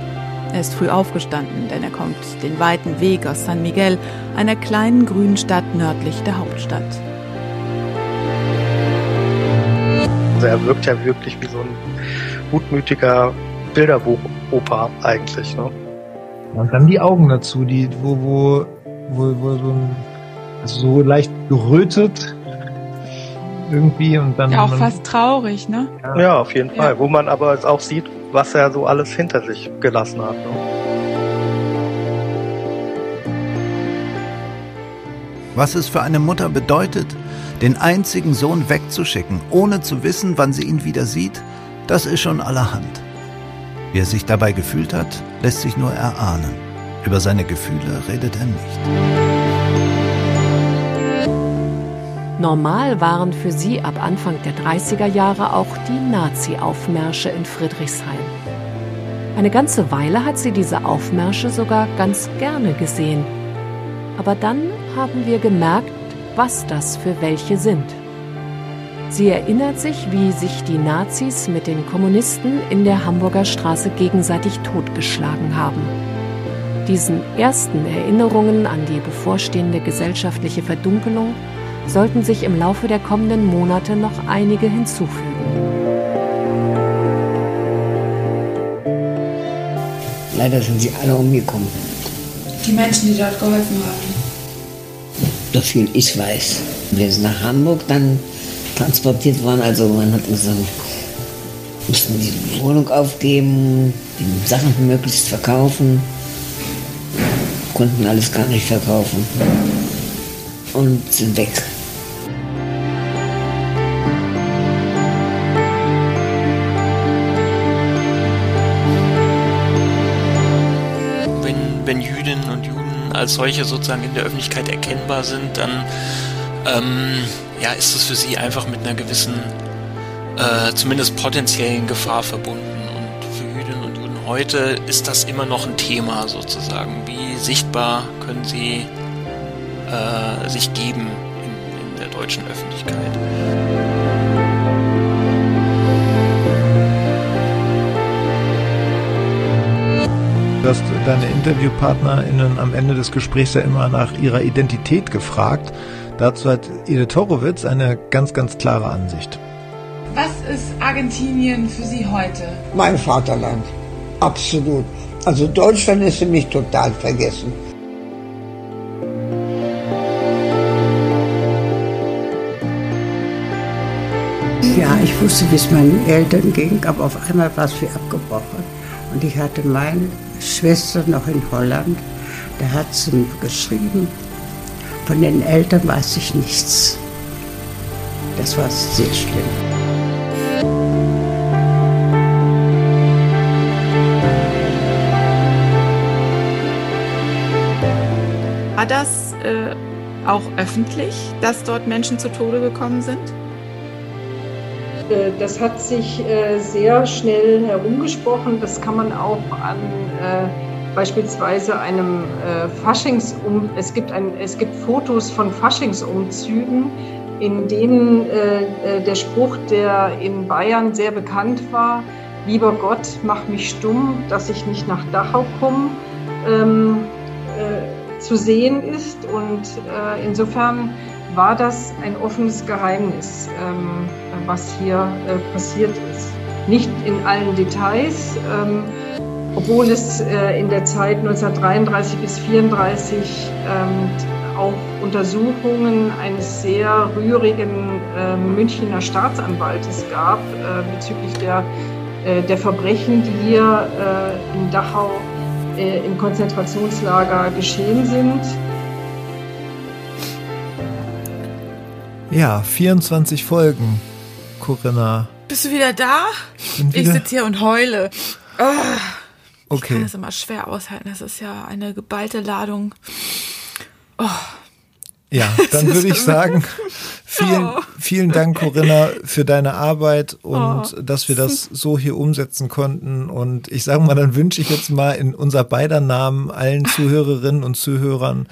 Er ist früh aufgestanden, denn er kommt den weiten Weg aus San Miguel, einer kleinen grünen Stadt nördlich der Hauptstadt. Also er wirkt ja wirklich wie so ein gutmütiger Bilderbuchoper eigentlich. Ne? Und dann die Augen dazu, die, wo, wo, wo, wo so ein, also so leicht gerötet irgendwie und dann. Ja, auch man- fast traurig, ne? Ja, auf jeden Ja. Fall. Wo man aber jetzt auch sieht, was er so alles hinter sich gelassen hat. Ne? Was es für eine Mutter bedeutet, den einzigen Sohn wegzuschicken, ohne zu wissen, wann sie ihn wieder sieht, das ist schon allerhand. Wie er sich dabei gefühlt hat, lässt sich nur erahnen. Über seine Gefühle redet er nicht. Normal waren für sie ab Anfang der 30er Jahre auch die Nazi-Aufmärsche in Friedrichshain. Eine ganze Weile hat sie diese Aufmärsche sogar ganz gerne gesehen. Aber dann haben wir gemerkt, was das für welche sind. Sie erinnert sich, wie sich die Nazis mit den Kommunisten in der Hamburger Straße gegenseitig totgeschlagen haben. Diesen ersten Erinnerungen an die bevorstehende gesellschaftliche Verdunkelung sollten sich im Laufe der kommenden Monate noch einige hinzufügen. Leider sind sie alle umgekommen. Die Menschen, die dort geholfen haben. So viel ich weiß. Wir sind nach Hamburg dann transportiert worden. Also man hat gesagt, mussten die Wohnung aufgeben, die Sachen möglichst verkaufen. Konnten alles gar nicht verkaufen. Und sind weg. als solche sozusagen in der Öffentlichkeit erkennbar sind, dann ähm, ja, ist es für sie einfach mit einer gewissen, äh, zumindest potenziellen Gefahr verbunden. Und für Jüdinnen und Juden heute ist das immer noch ein Thema sozusagen. Wie sichtbar können sie äh, sich geben in, in der deutschen Öffentlichkeit? Das ist deine InterviewpartnerInnen am Ende des Gesprächs ja immer nach ihrer Identität gefragt. Dazu hat Edith Horowitz eine ganz, ganz klare Ansicht. Was ist Argentinien für Sie heute? Mein Vaterland. Absolut. Also Deutschland ist für mich total vergessen. Ja, ich wusste, wie es meinen Eltern ging, aber auf einmal war es wie abgebrochen. Und ich hatte meine Schwester noch in Holland, da hat sie mir geschrieben, von den Eltern weiß ich nichts. Das war sehr schlimm. War das äh, auch öffentlich, dass dort Menschen zu Tode gekommen sind? Äh, das hat sich äh, sehr schnell herumgesprochen. Das kann man auch an äh, beispielsweise einem Faschingsum. Es gibt, ein, es gibt Fotos von Faschingsumzügen, in denen der Spruch, der in Bayern sehr bekannt war, lieber Gott, mach mich stumm, dass ich nicht nach Dachau komme, ähm, zu sehen ist. Und insofern war das ein offenes Geheimnis, ähm, was hier äh, passiert ist. Nicht in allen Details, ähm, obwohl es äh, in der Zeit 1933 bis 1934 ähm, auch Untersuchungen eines sehr rührigen Münchner Staatsanwaltes gab äh, bezüglich der, der Verbrechen, die hier in Dachau im Konzentrationslager geschehen sind. Ja, 24 Folgen, Corinna. Bist du wieder da? Wieder? Ich sitze hier und heule. Oh, okay. Ich kann das immer schwer aushalten. Das ist ja eine geballte Ladung. Oh. Ja, dann würde ich sagen, vielen, vielen Dank, Corinna, für deine Arbeit und oh. dass wir das so hier umsetzen konnten. Und ich sage mal, dann wünsche ich jetzt mal in unser beider Namen allen Zuhörerinnen und Zuhörern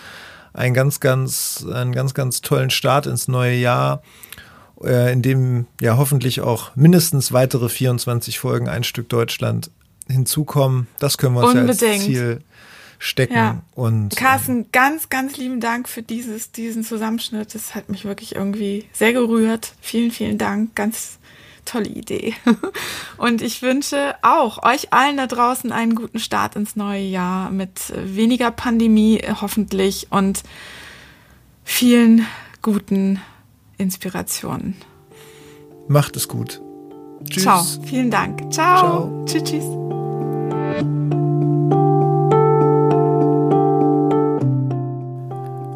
einen ganz, ganz, einen ganz, ganz tollen Start ins neue Jahr, äh, in dem ja hoffentlich auch mindestens weitere 24 Folgen ein Stück Deutschland hinzukommen. Das können wir uns ja als Ziel stecken. Ja. Und Carsten, ganz, ganz lieben Dank für dieses, diesen Zusammenschnitt. Das hat mich wirklich irgendwie sehr gerührt. Vielen, vielen Dank. Ganz tolle Idee. Und ich wünsche auch euch allen da draußen einen guten Start ins neue Jahr mit weniger Pandemie hoffentlich und vielen guten Inspirationen. Macht es gut. Tschüss. Ciao. Vielen Dank. Ciao. Ciao. Tschüss. tschüss.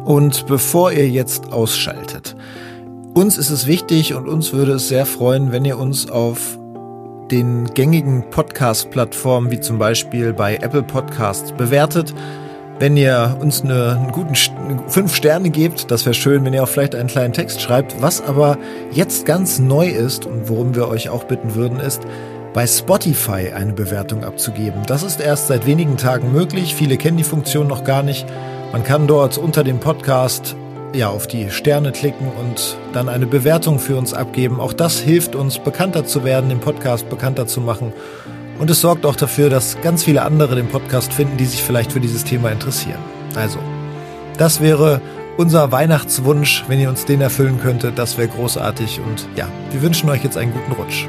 Und bevor ihr jetzt ausschaltet, uns ist es wichtig und uns würde es sehr freuen, wenn ihr uns auf den gängigen Podcast-Plattformen wie zum Beispiel bei Apple Podcasts bewertet. Wenn ihr uns eine, einen guten fünf Sterne gebt, das wäre schön, wenn ihr auch vielleicht einen kleinen Text schreibt. Was aber jetzt ganz neu ist und worum wir euch auch bitten würden, ist, bei Spotify eine Bewertung abzugeben. Das ist erst seit wenigen Tagen möglich. Viele kennen die Funktion noch gar nicht. Man kann dort unter dem Podcast ja, auf die Sterne klicken und dann eine Bewertung für uns abgeben. Auch das hilft uns, bekannter zu werden, den Podcast bekannter zu machen. Und es sorgt auch dafür, dass ganz viele andere den Podcast finden, die sich vielleicht für dieses Thema interessieren. Also, das wäre unser Weihnachtswunsch. Wenn ihr uns den erfüllen könntet, das wäre großartig. Und ja, wir wünschen euch jetzt einen guten Rutsch.